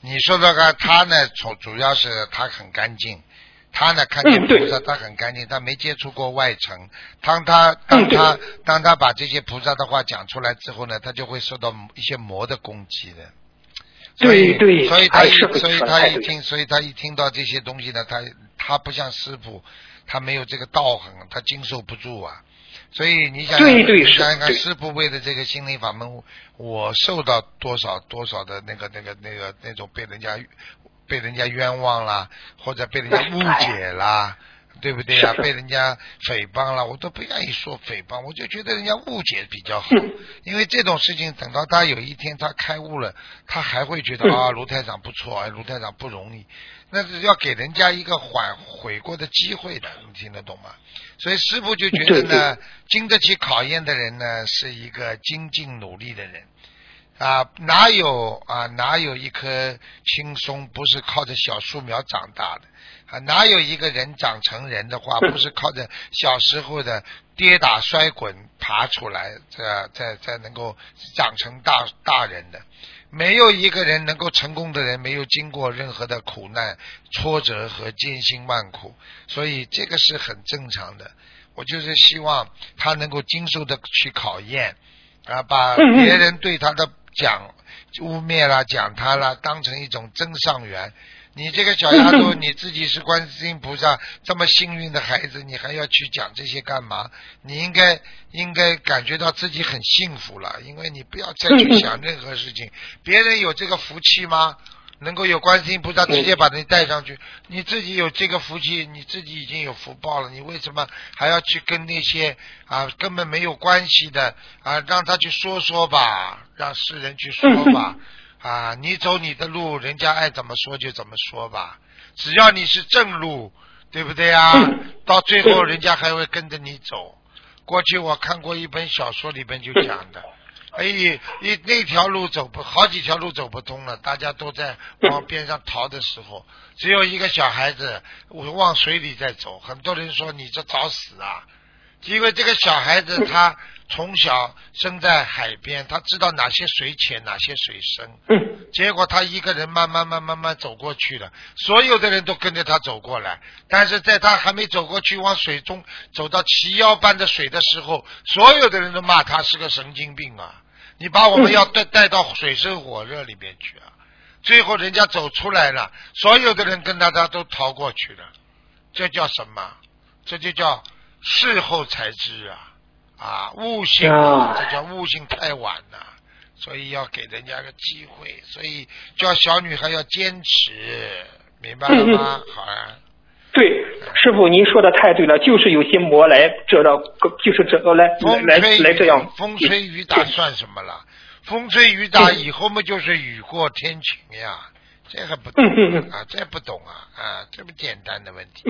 你说这个他呢，主主要是他很干净，他呢看见菩萨他很干净，他没接触过外层。当他当他当他把这些菩萨的话讲出来之后呢，他就会受到一些魔的攻击的。对对，所以他一所以他一听所以他一听到这些东西呢，他他不像师傅，他没有这个道行，他经受不住啊。所以你想对对是想看，师傅为的这个心灵法门，我受到多少多少的那个那个那个那种被人家被人家冤枉啦，或者被人家误解啦，对不对啊？被人家诽谤了，我都不愿意说诽谤，我就觉得人家误解比较好，因为这种事情等到他有一天他开悟了，他还会觉得啊，卢台长不错，卢台长不容易。那是要给人家一个缓悔过的机会的，你听得懂吗？所以师傅就觉得呢，经得起考验的人呢，是一个精进努力的人啊，哪有啊哪有一棵青松不是靠着小树苗长大的啊？哪有一个人长成人的话，不是靠着小时候的跌打摔滚爬出来，这再再能够长成大大人的？没有一个人能够成功的人，没有经过任何的苦难、挫折和艰辛万苦，所以这个是很正常的。我就是希望他能够经受的去考验，啊，把别人对他的讲污蔑啦、讲他啦，当成一种真上缘。你这个小丫头，你自己是观世音菩萨这么幸运的孩子，你还要去讲这些干嘛？你应该应该感觉到自己很幸福了，因为你不要再去想任何事情。别人有这个福气吗？能够有观世音菩萨直接把你带上去，你自己有这个福气，你自己已经有福报了，你为什么还要去跟那些啊根本没有关系的啊让他去说说吧，让世人去说吧。啊，你走你的路，人家爱怎么说就怎么说吧，只要你是正路，对不对啊？到最后人家还会跟着你走。过去我看过一本小说里边就讲的，哎，一那条路走不好几条路走不通了，大家都在往边上逃的时候，只有一个小孩子往水里在走。很多人说你这找死啊，因为这个小孩子他。从小生在海边，他知道哪些水浅，哪些水深。嗯。结果他一个人慢慢慢慢慢走过去了，所有的人都跟着他走过来。但是在他还没走过去，往水中走到齐腰般的水的时候，所有的人都骂他是个神经病啊！你把我们要带带到水深火热里面去啊！最后人家走出来了，所有的人跟他他都逃过去了。这叫什么？这就叫事后才知啊！啊，悟性，这叫悟性太晚了，所以要给人家个机会，所以叫小女孩要坚持，明白了吗？好啊。对，师傅您说的太对了，就是有些魔来这到，就是这来来来这样。风吹雨打算什么了？风吹雨打以后嘛，就是雨过天晴呀，这还不懂啊？这不懂啊？啊，这么简单的问题。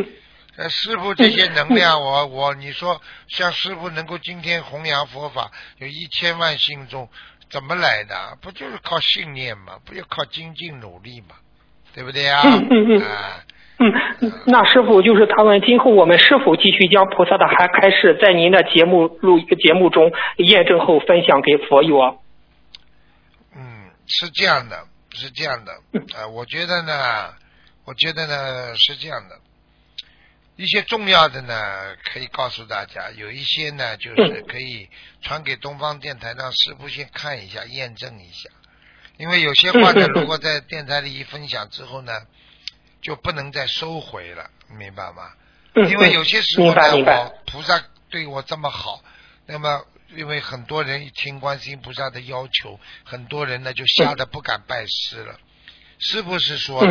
呃，师傅这些能量，我我你说，像师傅能够今天弘扬佛法，有一千万信众，怎么来的？不就是靠信念吗？不就靠精进努力吗？对不对呀？嗯嗯嗯。啊，嗯，那师傅就是他们今后我们是否继续将菩萨的还开示在您的节目录节目中验证后分享给佛友？嗯，是这样的，是这样的，呃，我觉得呢，我觉得呢是这样的，一些重要的呢可以告诉大家，有一些呢就是可以传给东方电台，让师傅先看一下，验证一下。因为有些话呢，如果在电台里一分享之后呢，就不能再收回了，明白吗？因为有些时候呢，我菩萨对我这么好，那么因为很多人一听观世音菩萨的要求，很多人呢就吓得不敢拜师了。是不是说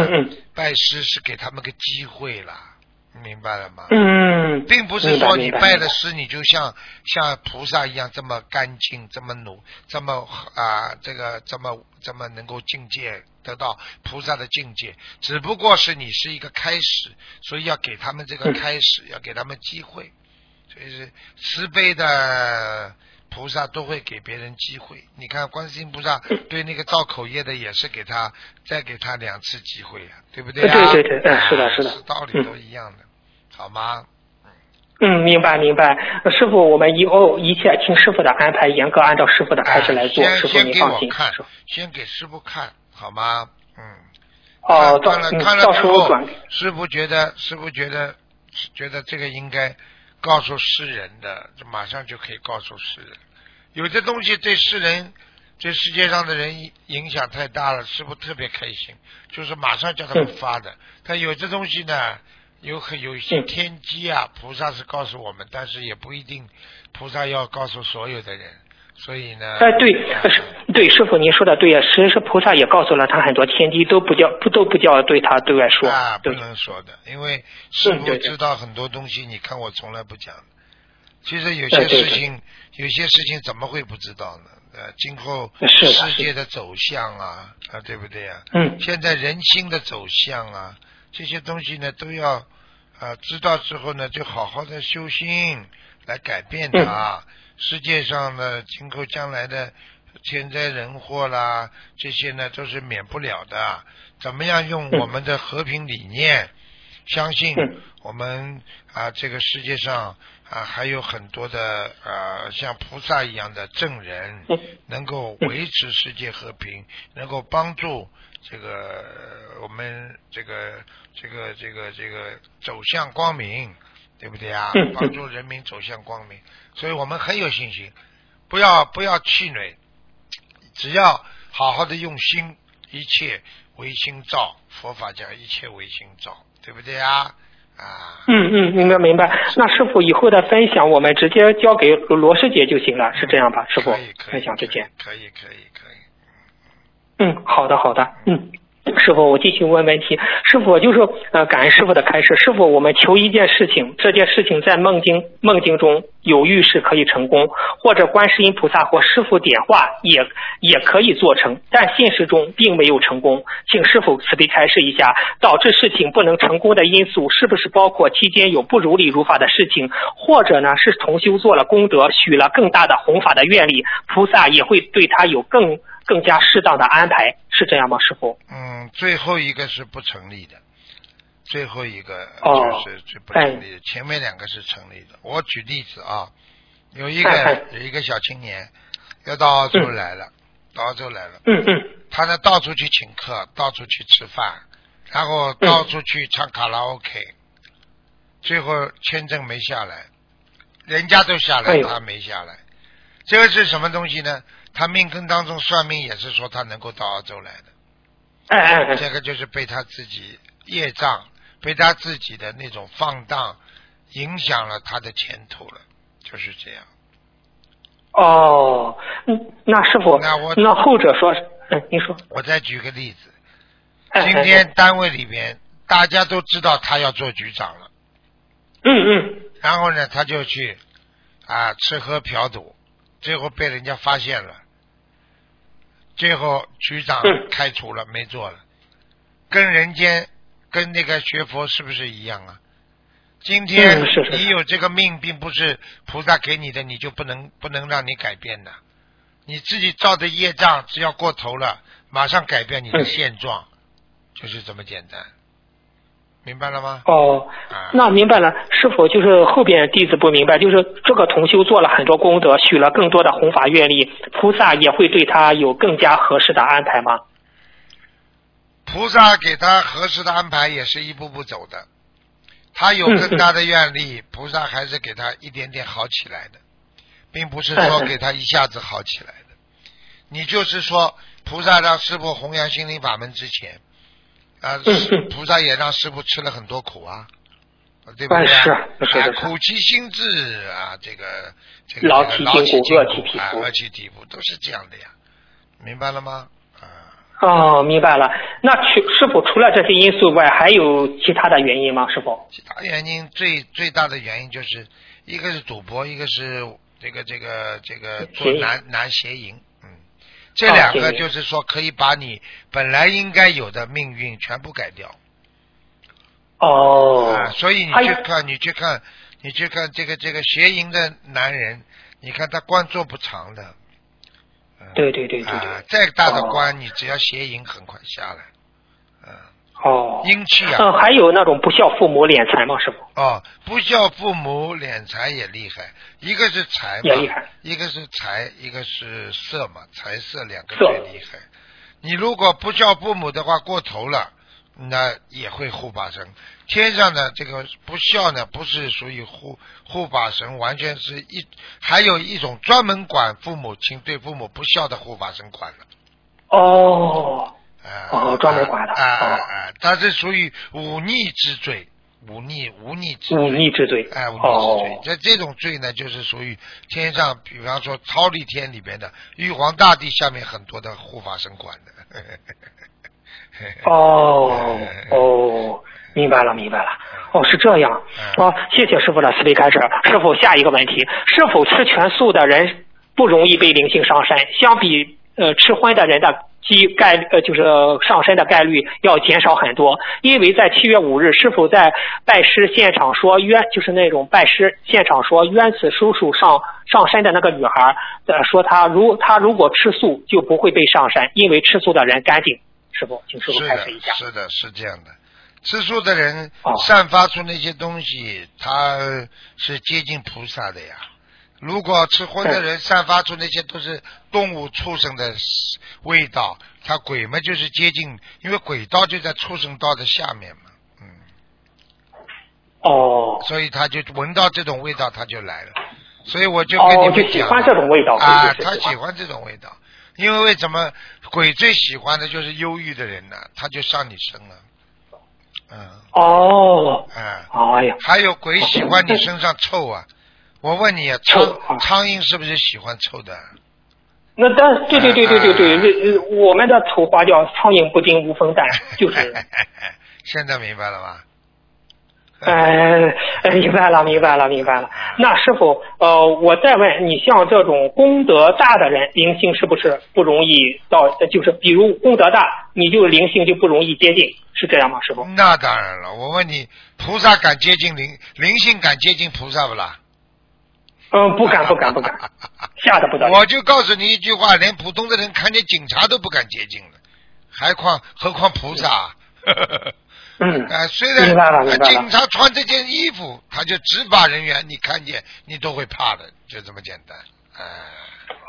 拜师是给他们个机会了？明白了吗？嗯，并不是说你拜了师，你就像像菩萨一样这么干净、这么努、这么啊这个这么这么能够境界得到菩萨的境界。只不过是你是一个开始，所以要给他们这个开始，要给他们机会。所以是慈悲的菩萨都会给别人机会。你看观世音菩萨对那个造口业的也是给他再给他两次机会呀，对不对啊？对对对，是的，是的，道理都一样的。好吗？嗯，明白明白。师傅，我们以后一切听师傅的安排，严格按照师傅的开始来做。师傅，你放心。先给师傅看好吗？嗯。哦，看了看了之后，师傅觉得师傅觉得觉得这个应该告诉世人的，马上就可以告诉世人。有些东西对世人、对世界上的人影响太大了，师傅特别开心，就是马上叫他们发的。他有些东西呢。有很有一些天机啊，菩萨是告诉我们，但是也不一定，菩萨要告诉所有的人，所以呢。哎，对，师对师傅您说的对呀，其实菩萨也告诉了他很多天机，都不叫不都不叫对他对外说。啊，不能说的，因为师傅知道很多东西，你看我从来不讲。其实有些事情，有些事情怎么会不知道呢？呃，今后世界的走向啊，啊，对不对呀？嗯。现在人心的走向啊，这些东西呢，都要。啊，知道之后呢，就好好的修心来改变它。世界上的今后将来的天灾人祸啦，这些呢都是免不了的。怎么样用我们的和平理念？相信我们啊，这个世界上啊还有很多的啊像菩萨一样的证人，能够维持世界和平，能够帮助这个我们这个。这个这个这个走向光明，对不对啊？帮助人民走向光明，所以我们很有信心。不要不要气馁，只要好好的用心，一切唯心造。佛法讲一切唯心造，对不对啊？啊。嗯嗯，明白明白。那师傅以后的分享，我们直接交给罗师姐就行了，是这样吧？师傅分享之前。可以可以可以。嗯，好的好的，嗯。师傅，我继续问问题。师傅，就是呃，感恩师傅的开示。师傅，我们求一件事情，这件事情在梦境梦境中有预示可以成功，或者观世音菩萨或师傅点化也也可以做成，但现实中并没有成功。请师傅慈悲开示一下，导致事情不能成功的因素是不是包括期间有不如理如法的事情，或者呢是重修做了功德，许了更大的弘法的愿力，菩萨也会对他有更。更加适当的安排是这样吗，师傅？嗯，最后一个是不成立的，最后一个就是最不成立的，前面两个是成立的。我举例子啊，有一个有一个小青年要到澳洲来了，到澳洲来了，嗯嗯，他呢到处去请客，到处去吃饭，然后到处去唱卡拉 OK，最后签证没下来，人家都下来，他没下来，这个是什么东西呢？他命根当中算命也是说他能够到澳洲来的，哎哎哎，这个就是被他自己业障，被他自己的那种放荡影响了他的前途了，就是这样。哦，嗯，那师傅，那我那后者说，嗯，你说。我再举个例子，今天单位里边大家都知道他要做局长了，嗯嗯，然后呢，他就去啊吃喝嫖赌，最后被人家发现了。最后局长开除了，没做了，跟人间跟那个学佛是不是一样啊？今天你有这个命，并不是菩萨给你的，你就不能不能让你改变的。你自己造的业障，只要过头了，马上改变你的现状，就是这么简单，明白了吗？哦，啊，那明白了，师傅就是后边弟子不明白，就是这个同修做了很多功德，许了更多的弘法愿力，菩萨也会对他有更加合适的安排吗？菩萨给他合适的安排也是一步步走的，他有嗯更大的愿力，菩萨还是给他一点点好起来的，并不是说给他一下子好起来的。你就是说，菩萨让师傅弘扬心灵法门之前，啊，菩萨也让师傅吃了很多苦啊，对不对哎是是是苦其心志啊，这个这个劳这个其筋骨筋饿其体肤啊饿其体肤都是这样的呀，明白了吗？啊。哦，明白了。那去师傅除了这些因素外，还有其他的原因吗？师傅？其他原因最最大的原因就是一个是赌博，一个是这个这个这个做男男邪淫，嗯，这两个就是说可以把你本来应该有的命运全部改掉。哦，啊，所以你去看，你去看，你去看这个这个邪淫的男人，你看他官做不长的，嗯。对对对对对。啊，再大的哦。官，你只要邪淫很快下来，嗯，哦，阴气啊，嗯，还有那种不孝父母敛财吗？师傅？哦，不孝父母敛财也厉害，一个是财嘛也厉害，一个是财，一个是色嘛，财色两个色最厉害。你如果不孝父母的话，过头了，那也会护法神。天上的这个不孝呢，不是属于护护法神，完全是一还有一种专门管父母亲对父母不孝的护法神管了。哦，啊哦专门管的啊啊！他是属于忤逆之罪，忤逆忤逆之罪。忤逆之罪。哎，忤逆之罪哦，，这这种罪呢，就是属于天上，比方说忉利天里边的玉皇大帝下面很多的护法神管的。哦哦，明白了明白了。哦，是这样。哦，谢谢师傅的慈悲开示。师傅，下一个问题：是否吃全素的人不容易被灵性伤身？相比呃吃荤的人的机概呃就是上身的概率要减少很多。因为在七月五日，师傅在拜师现场说冤，就是那种拜师现场说冤死叔叔上上身的那个女孩，呃说她如她如果吃素就不会被上身，因为吃素的人干净。师傅，请师傅是的开示一下。，是的，是这样的。吃素的人哦散发出那些东西，他是接近菩萨的呀。如果吃荤的人散发出那些都是动物畜生的味道，他鬼嘛就是接近，因为鬼道就在畜生道的下面嘛，嗯，哦。所以他就闻到这种味道他就来了。所以我就跟你哦，们讲，就喜欢这种味道，啊，他喜欢这种味道，因为为什么鬼最喜欢的就是忧郁的人呢？他就上你身了，嗯，哦，啊，哎呀，还有鬼喜欢你身上臭啊！我问你啊，臭啊苍苍蝇是不是喜欢臭的？那但对对对对对对，我们的土话叫苍蝇不叮无缝蛋，就是，现在明白了吧？哎，呃明白了明白了明白了。那师傅，呃，我再问你，像这种功德大的人，灵性是不是不容易到？呃就是比如功德大，你就灵性就不容易接近，是这样吗，师傅？那当然了，我问你，菩萨敢接近灵灵性敢接近菩萨不啦？嗯，不敢不敢不敢，吓得不得了。我就告诉你一句话，连普通的人看见警察都不敢接近了，还况何况菩萨？嗯，呃，虽然明白了明白了呃警察穿这件衣服，他就执法人员，你看见你都会怕的，就这么简单。哎、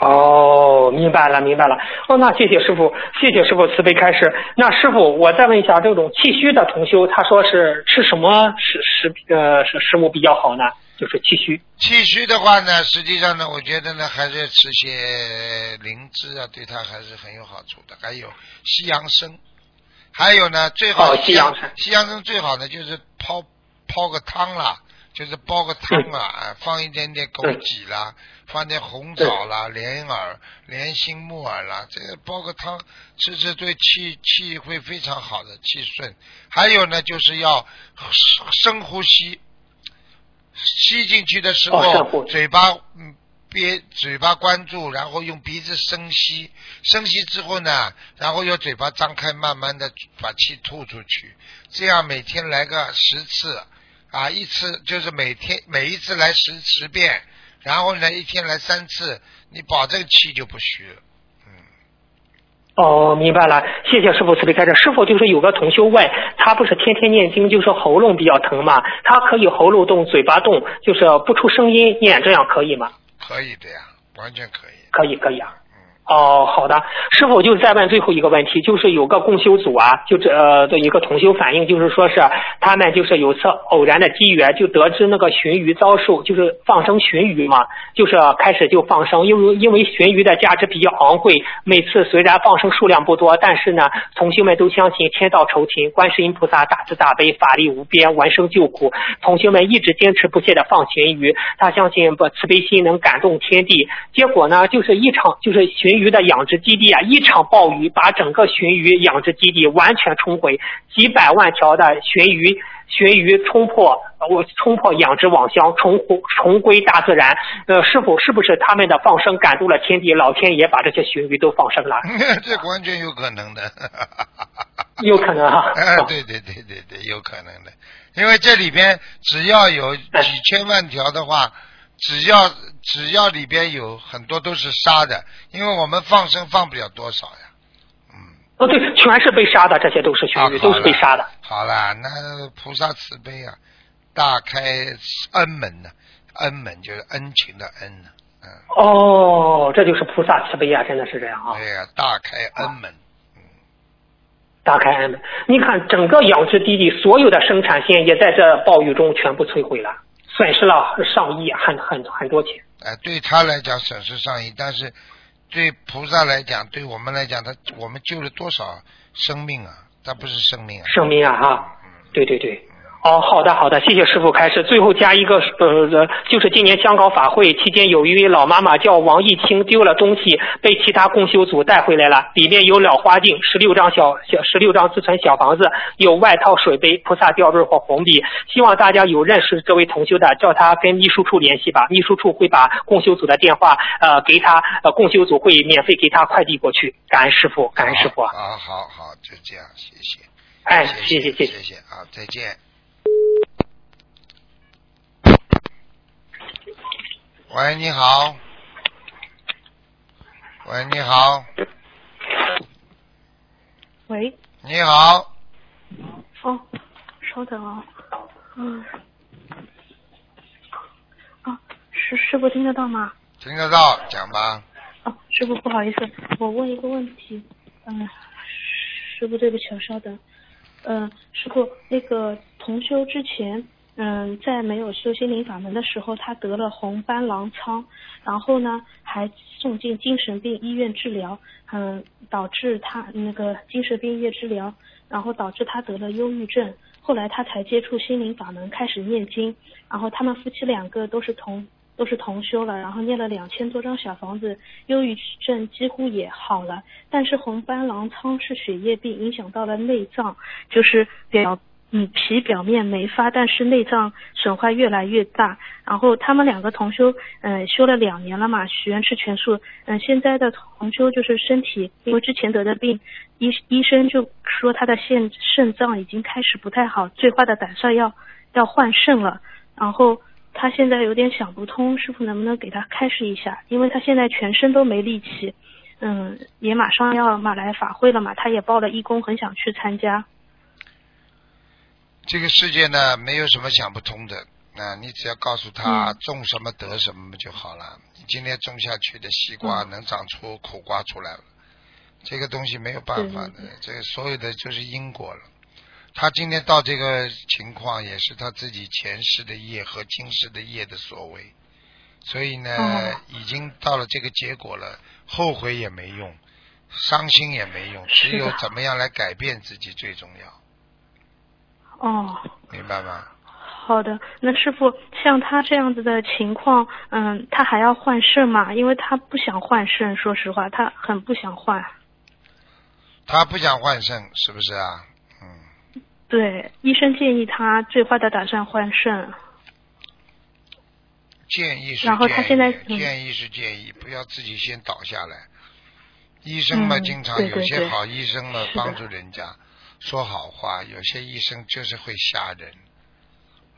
哦，明白了，明白了。哦，那谢谢师傅，谢谢师傅慈悲开示。那师傅，我再问一下，这种气虚的同修，他说是吃什么食食呃食食物比较好呢？就是气虚。气虚的话呢，实际上呢，我觉得呢，还是吃些灵芝啊，对它还是很有好处的。还有西洋参，还有呢，最好哦西洋参西洋参最好呢，就是泡泡个汤啦，就是煲个汤啊，啊放一点点枸杞啦，放点红枣啦、莲耳、莲心木耳啦，这个煲个汤吃吃，对气气会非常好的，气顺。还有呢，就是要深呼吸。吸进去的时候，嘴巴嗯憋嘴巴关住，然后用鼻子深吸，深吸之后呢，然后用嘴巴张开，慢慢的把气吐出去，这样每天来个十次，啊，一次就是每天每一次来十十遍，然后呢一天来三次，你保证气就不虚了。哦，明白了，谢谢师傅慈悲开示。师傅就是有个同修问，他不是天天念经，就是喉咙比较疼嘛，他可以喉咙动、嘴巴动，就是不出声音念，这样可以吗？可以的呀，完全可以。可以，可以啊。哦，好的，师傅就再问最后一个问题，就是有个共修组啊，就这呃的一个同修反映，就是说是他们就是有次偶然的机缘，就得知那个鲟鱼遭受，就是放生鲟鱼嘛，就是开始就放生，因为因为鲟鱼的价值比较昂贵，每次虽然放生数量不多，但是呢，同修们都相信天道酬勤，观世音菩萨大慈大悲，法力无边，闻声救苦，同修们一直坚持不懈的放鲟鱼，他相信不慈悲心能感动天地，结果呢，就是一场就是鲟。鱼的养殖基地啊，一场暴雨把整个鲟鱼养殖基地完全冲毁，几百万条的鲟鱼鲟鱼冲破我冲破养殖网箱，重回重归大自然。呃，是否是不是他们的放生感动了天地，老天爷把这些鲟鱼都放生了？这完全有可能的，有可能哈。对对对对对，有可能的，因为这里边只要有几千万条的话。只要只要里边有很多都是杀的，因为我们放生放不了多少呀。嗯。哦，对，全是被杀的，这些都是全鱼，都是被杀的。好了，那菩萨慈悲啊，大开恩门呢，恩门就是恩情的恩呢。嗯。哦，这就是菩萨慈悲啊，真的是这样啊。对呀，大开恩门。嗯。大开恩门，你看整个养殖基地所有的生产线也在这暴雨中全部摧毁了。损失了上亿，很很很多钱。哎，对他来讲损失上亿，但是对菩萨来讲，对我们来讲，他我们救了多少生命啊？他不是生命啊，生命啊！哈，对对对。哦，好的好的，谢谢师傅开示。最后加一个呃，就是今年香港法会期间，有一位老妈妈叫王艺清，丢了东西，被其他共修组带回来了。里面有老花镜，十六张小小十六张自存小房子，有外套、水杯、菩萨吊坠或红笔。希望大家有认识这位同修的，叫他跟秘书处联系吧，秘书处会把共修组的电话呃给他，呃共修组会免费给他快递过去。感恩师傅，感恩师傅。啊，好好，就这样，谢谢。哎，谢谢谢谢谢，啊，再见。喂，你好。喂，你好。喂。你好。哦，稍等啊。嗯。啊，师师傅听得到吗？听得到，讲吧。哦，师傅不好意思，我问一个问题。嗯，师傅对不起，稍等。嗯，师傅，那个同修之前。嗯，在没有修心灵法门的时候，他得了红斑狼疮，然后呢，还送进精神病医院治疗，嗯，导致他那个精神病医院治疗，然后导致他得了忧郁症。后来他才接触心灵法门，开始念经。然后他们夫妻两个都是同都是同修了，然后念了两千多张小房子，忧郁症几乎也好了。但是红斑狼疮是血液病，影响到了内脏，就是表。嗯，皮表面没发，但是内脏损坏越来越大。然后他们两个同修，嗯，修了两年了嘛，许愿吃全素。嗯，现在的同修就是身体，因为之前得的病，医医生就说他的肾肾脏已经开始不太好，最坏的打算要要换肾了。然后他现在有点想不通，师傅能不能给他开示一下？因为他现在全身都没力气，嗯，也马上要马来法会了嘛，他也报了义工，很想去参加。这个世界呢，没有什么想不通的。那你只要告诉他种什么得什么就好了。你今天种下去的西瓜能长出苦瓜出来了，这个东西没有办法的。这个所有的就是因果了。他今天到这个情况，也是他自己前世的业和今世的业的所为。所以呢，已经到了这个结果了，后悔也没用，伤心也没用，只有怎么样来改变自己最重要。哦，明白吗？好的，那师傅像他这样子的情况，嗯，他还要换肾吗？因为他不想换肾，说实话，他很不想换。他不想换肾，是不是啊？嗯。对，医生建议他最坏的打算换肾。建议是然后他现在建议是建议，不要自己先倒下来。医生嘛，经常有些好医生嘛，帮助人家。说好话，有些医生就是会吓人，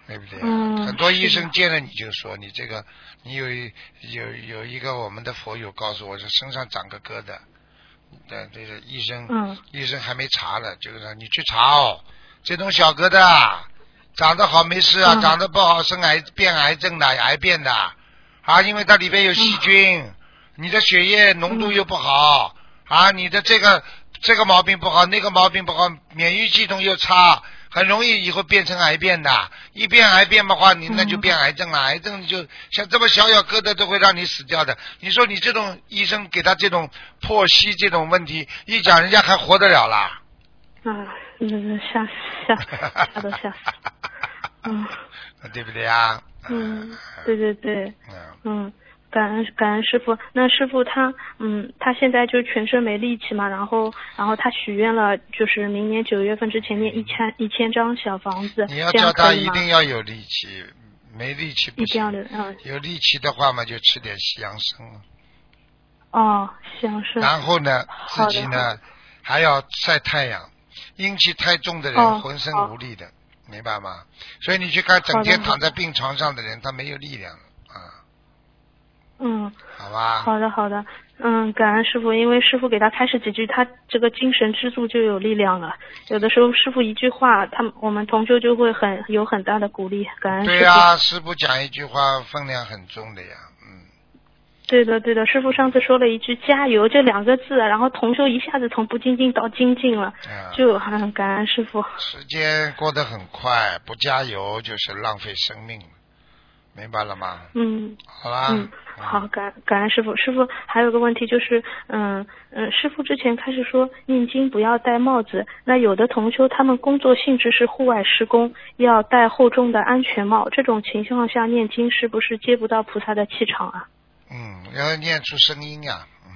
对不对？很多医生见了你就说你这个，你有有有一个我们的佛友告诉我说身上长个疙瘩，但，这个医生，嗯医生还没查呢，就是说你去查哦。这种小疙瘩长得好没事啊，嗯长得不好生癌变癌症的，癌变的啊，因为它里边有细菌，你的血液浓度又不好啊，你的这个这个毛病不好，那个毛病不好，免疫系统又差。很容易以后变成癌变的，一变癌变的话，你那就变癌症了。癌症就像这么小小疙瘩都会让你死掉的。你说你这种医生给他这种破析这种问题一讲，人家还活得了啦？啊，嗯，吓吓吓都吓死。嗯对不对呀？嗯，对对对，嗯，嗯，感恩感恩师傅。那师傅他嗯，他现在就全身没力气嘛，然后然后他许愿了，就是明年九月份之前念一千一千张小房子，你要叫他一？定要有力气，没力气不一定要行。有力气的话嘛，就吃点西洋参哦，西洋参。然后呢，自己呢还要晒太阳，阴气太重的人哦浑身无力的，明白吗？所以你去看整天躺在病床上的人，他没有力量啊，嗯，好吧？好的好的，嗯，感恩师傅，因为师傅给他开始几句，他这个精神支柱就有力量了。有的时候师傅一句话，他们我们同修就会很有很大的鼓励。感恩师傅。对呀、师傅讲一句话分量很重的呀，嗯，对的对的，师傅上次说了一句“加油”这两个字，然后同修一下子从不精进到精进了，啊就很感恩师傅。时间过得很快，不加油就是浪费生命了，明白了吗？嗯。好啦，嗯，好，感感恩师傅。师傅还有个问题就是，嗯嗯，师傅之前开始说念经不要戴帽子，那有的同修他们工作性质是户外施工，要戴厚重的安全帽，这种情况下念经是不是接不到菩萨的气场啊？嗯，要念出声音呀，嗯，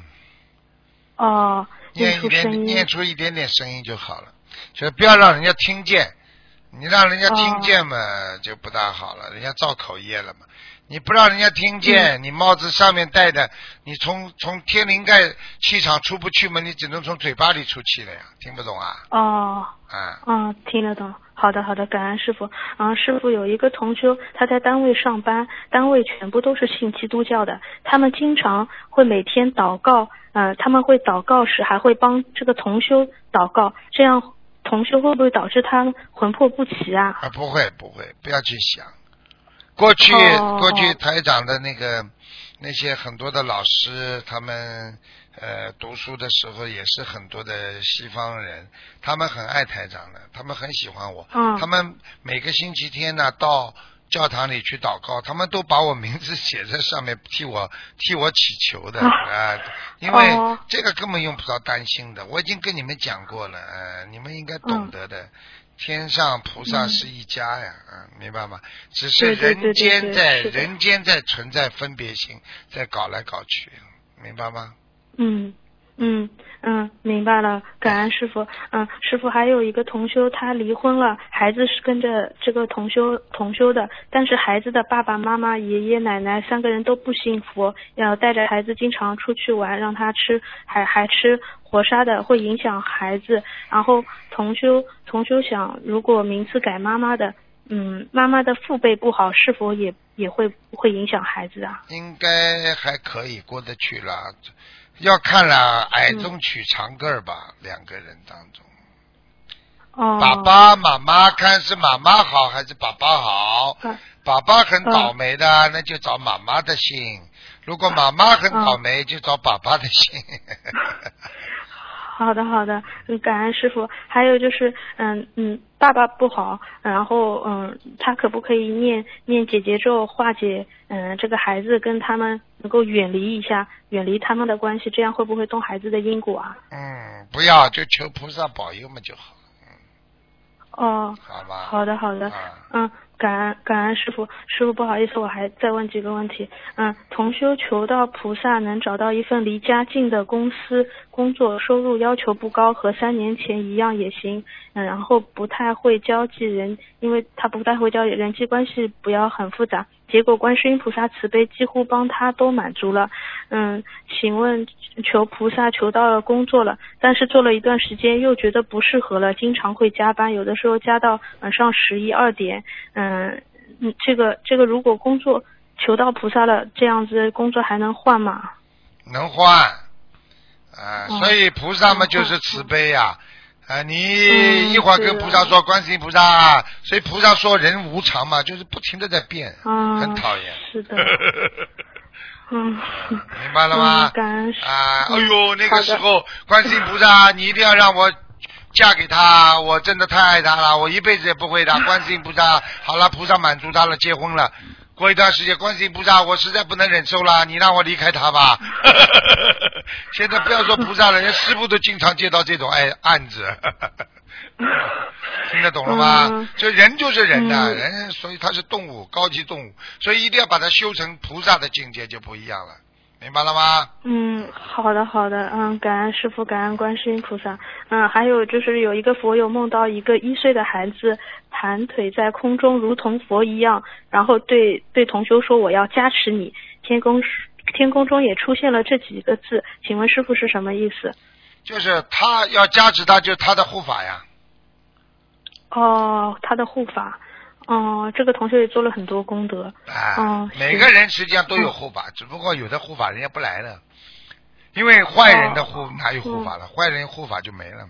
哦，念出声音点念出一点点声音就好了，就不要让人家听见。你让人家听见嘛，就不大好了，人家造口业了嘛。你不让人家听见，嗯你帽子上面戴的，你从从天灵盖气场出不去嘛，你只能从嘴巴里出气了呀，听不懂啊？哦。啊，嗯，听得懂。好的，好的，感恩师傅。嗯，师傅有一个同修，他在单位上班，单位全部都是信基督教的，他们经常会每天祷告，嗯、他们会祷告时还会帮这个同修祷告，这样同修会不会导致他魂魄不齐啊？啊，不会不会，不要去想。过去、哦过去台长的那个那些很多的老师，他们呃读书的时候也是很多的西方人，他们很爱台长的，他们很喜欢我，嗯他们每个星期天呢到教堂里去祷告，他们都把我名字写在上面，替我替我祈求的啊、啊因为哦这个根本用不着担心的，我已经跟你们讲过了，呃，你们应该懂得的。天上菩萨是一家呀，嗯，明白吗？只是人间在人间在存在分别心，在搞来搞去，明白吗？嗯嗯嗯，明白了，感恩师傅。嗯，师傅还有一个同修，他离婚了，孩子是跟着这个同修同修的，但是孩子的爸爸妈妈、爷爷奶奶三个人都不幸福，要带着孩子经常出去玩，让他吃还还吃活杀的，会影响孩子。然后同修同修想，如果名字改妈妈的，嗯，妈妈的父辈不好，是否也也会会影响孩子啊？应该还可以过得去了，要看了矮嗯。中取长个儿吧，两个人当中，哦，爸爸妈妈看是妈妈好还是爸爸好？嗯。爸爸很倒霉的，那就找妈妈的姓；如果妈妈很倒霉，就找爸爸的姓。好的，好的，嗯，感恩师傅。还有就是，嗯嗯，爸爸不好，然后嗯，他可不可以念念姐姐咒化解嗯这个孩子跟他们能够远离一下，远离他们的关系，这样会不会动孩子的因果啊？嗯，不要就求菩萨保佑嘛就好，哦，好吧？好的，好的，啊嗯，感恩感恩师傅，师傅不好意思，我还再问几个问题。嗯，同修求到菩萨能找到一份离家近的公司工作，收入要求不高，和三年前一样也行。嗯，然后不太会交际人，因为他不太会交际，人际关系不要很复杂。结果观世音菩萨慈悲，几乎帮他都满足了。嗯，请问求菩萨求到了工作了，但是做了一段时间又觉得不适合了，经常会加班，有的时候加到晚上十一二点。嗯嗯，这个这个如果工作求到菩萨了，这样子工作还能换吗？能换，啊，哦所以菩萨嘛哦就是慈悲呀、啊。你嗯一会儿跟菩萨说观世音菩萨啊，所以菩萨说人无常嘛，就是不停的在变，啊很讨厌。是的 嗯，明白了吗嗯？感恩啊，哎嗯呦，那个时候观世音菩萨，你一定要让我嫁给他，我真的太爱他了，我一辈子也不会的。观世音菩萨，好了，菩萨满足他了，结婚了。过一段时间，观世音菩萨，我实在不能忍受了，你让我离开他吧。现在不要说菩萨了，连师傅都经常接到这种哎案子，听得懂了吗？嗯就人就是人呐、嗯人所以他是动物，高级动物，所以一定要把它修成菩萨的境界就不一样了，明白了吗？嗯，好的好的，嗯，感恩师傅，感恩观世音菩萨。嗯，还有就是有一个佛友梦到一个一岁的孩子盘腿在空中，如同佛一样，然后对对同修说：“我要加持你。”天空天空中也出现了这几个字，请问师傅是什么意思？就是他要加持他，就是他的护法呀。哦，他的护法。哦，这个同学也做了很多功德。啊，哦每个人实际上都有护法，只不过有的护法人家不来了，因为坏人的护、哦哪有护法了？坏人护法就没了，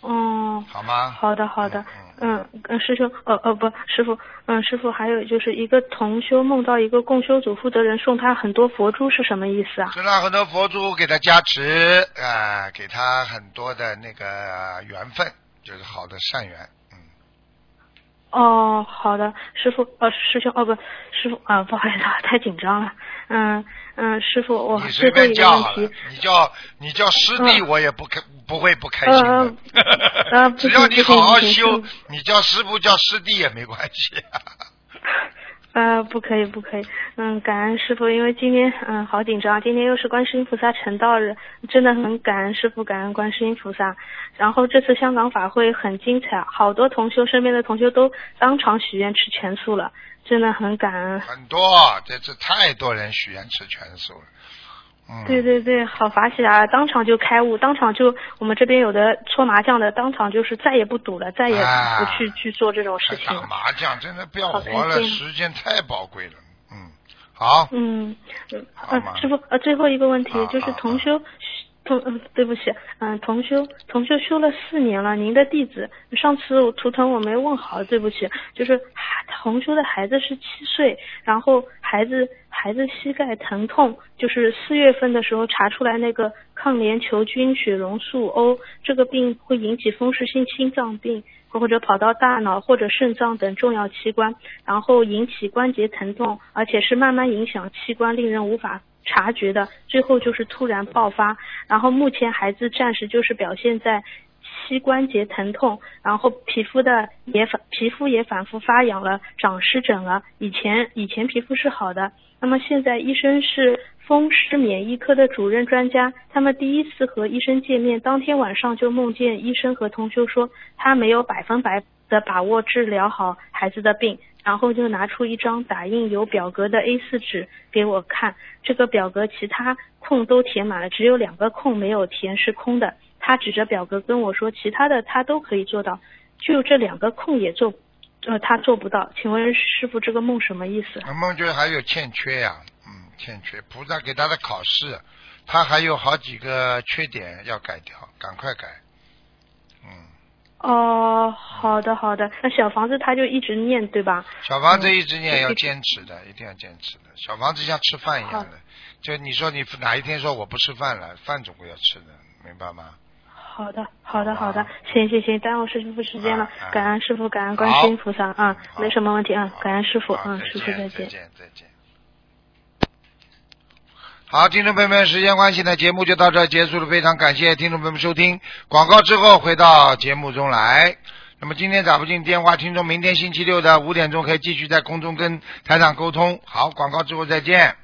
哦，好吗？好的，好的。嗯，师兄，呃呃不，师傅，嗯，师傅，还有就是一个同修梦到一个共修组负责人送他很多佛珠是什么意思啊？送他很多佛珠给他加持，啊、给他很多的那个缘分，就是好的善缘，嗯，哦，好的，师傅，呃，师兄，哦不，师傅啊、不好意思啊，太紧张了，嗯嗯，师傅，我你随便最后一个叫好了问题，，你叫你叫师弟，嗯。我也不开不会不开心 只要你不行好好不行修，你叫师傅叫师弟也没关系。呃，不可以，不可以。嗯，感恩师傅，因为今天嗯好紧张，今天又是观世音菩萨成道日，真的很感恩师傅，感恩观世音菩萨。然后这次香港法会很精彩，好多同修身边的同修都当场许愿吃全素了，真的很感恩。很多，这次太多人许愿吃全素了。嗯，对对对，好法喜啊！当场就开悟，当场就我们这边有的搓麻将的，当场就是再也不赌了，再也啊不去、去做这种事情打。麻将真的不要好活了，时间太宝贵了。嗯，好，嗯，嗯呃，师傅，呃，最后一个问题啊就是啊同修，同嗯，对不起，嗯，同修同修修了四年了，您的弟子，上次图腾我没问好，对不起，就是同修的孩子是七岁，然后孩子孩子膝盖疼痛，就是四月份的时候查出来那个抗联球菌血容素 O 这个病会引起风湿性心脏病。或者跑到大脑或者肾脏等重要器官，然后引起关节疼痛，而且是慢慢影响器官，令人无法察觉的，最后就是突然爆发。然后目前孩子暂时就是表现在膝关节疼痛，然后皮肤的也反皮肤也反复发痒了，长湿疹了。以前以前皮肤是好的，那么现在医生是风湿免疫科的主任专家，他们第一次和医生见面，当天晚上就梦见医生和同修说他没有百分百的把握治疗好孩子的病，然后就拿出一张打印有表格的 A 4纸给我看，这个表格其他空都填满了，只有两个空没有填是空的。他指着表格跟我说，其他的他都可以做到，就这两个空也做，呃，他做不到。请问师傅，这个梦什么意思？梦觉还有欠缺呀、嗯，欠缺。菩萨给他的考试，他还有好几个缺点要改掉，赶快改。嗯，哦，好的好的，那小房子他就一直念对吧？小房子一直念要嗯坚持的，一定要坚持的。小房子像吃饭一样的，就你说你哪一天说我不吃饭了，饭总归要吃的，明白吗？好的，好的，好的，行行行，耽误师傅时间了啊啊，感恩师傅，感恩观世音菩萨啊，没什么问题啊，感恩师傅，好嗯，师傅再。见再见再见。好，听众朋友们，时间关系呢，节目就到这结束了。非常感谢听众朋友们收听广告之后回到节目中来。那么今天打不进电话，听众明天星期六的五点钟可以继续在空中跟台长沟通。好，广告之后再见。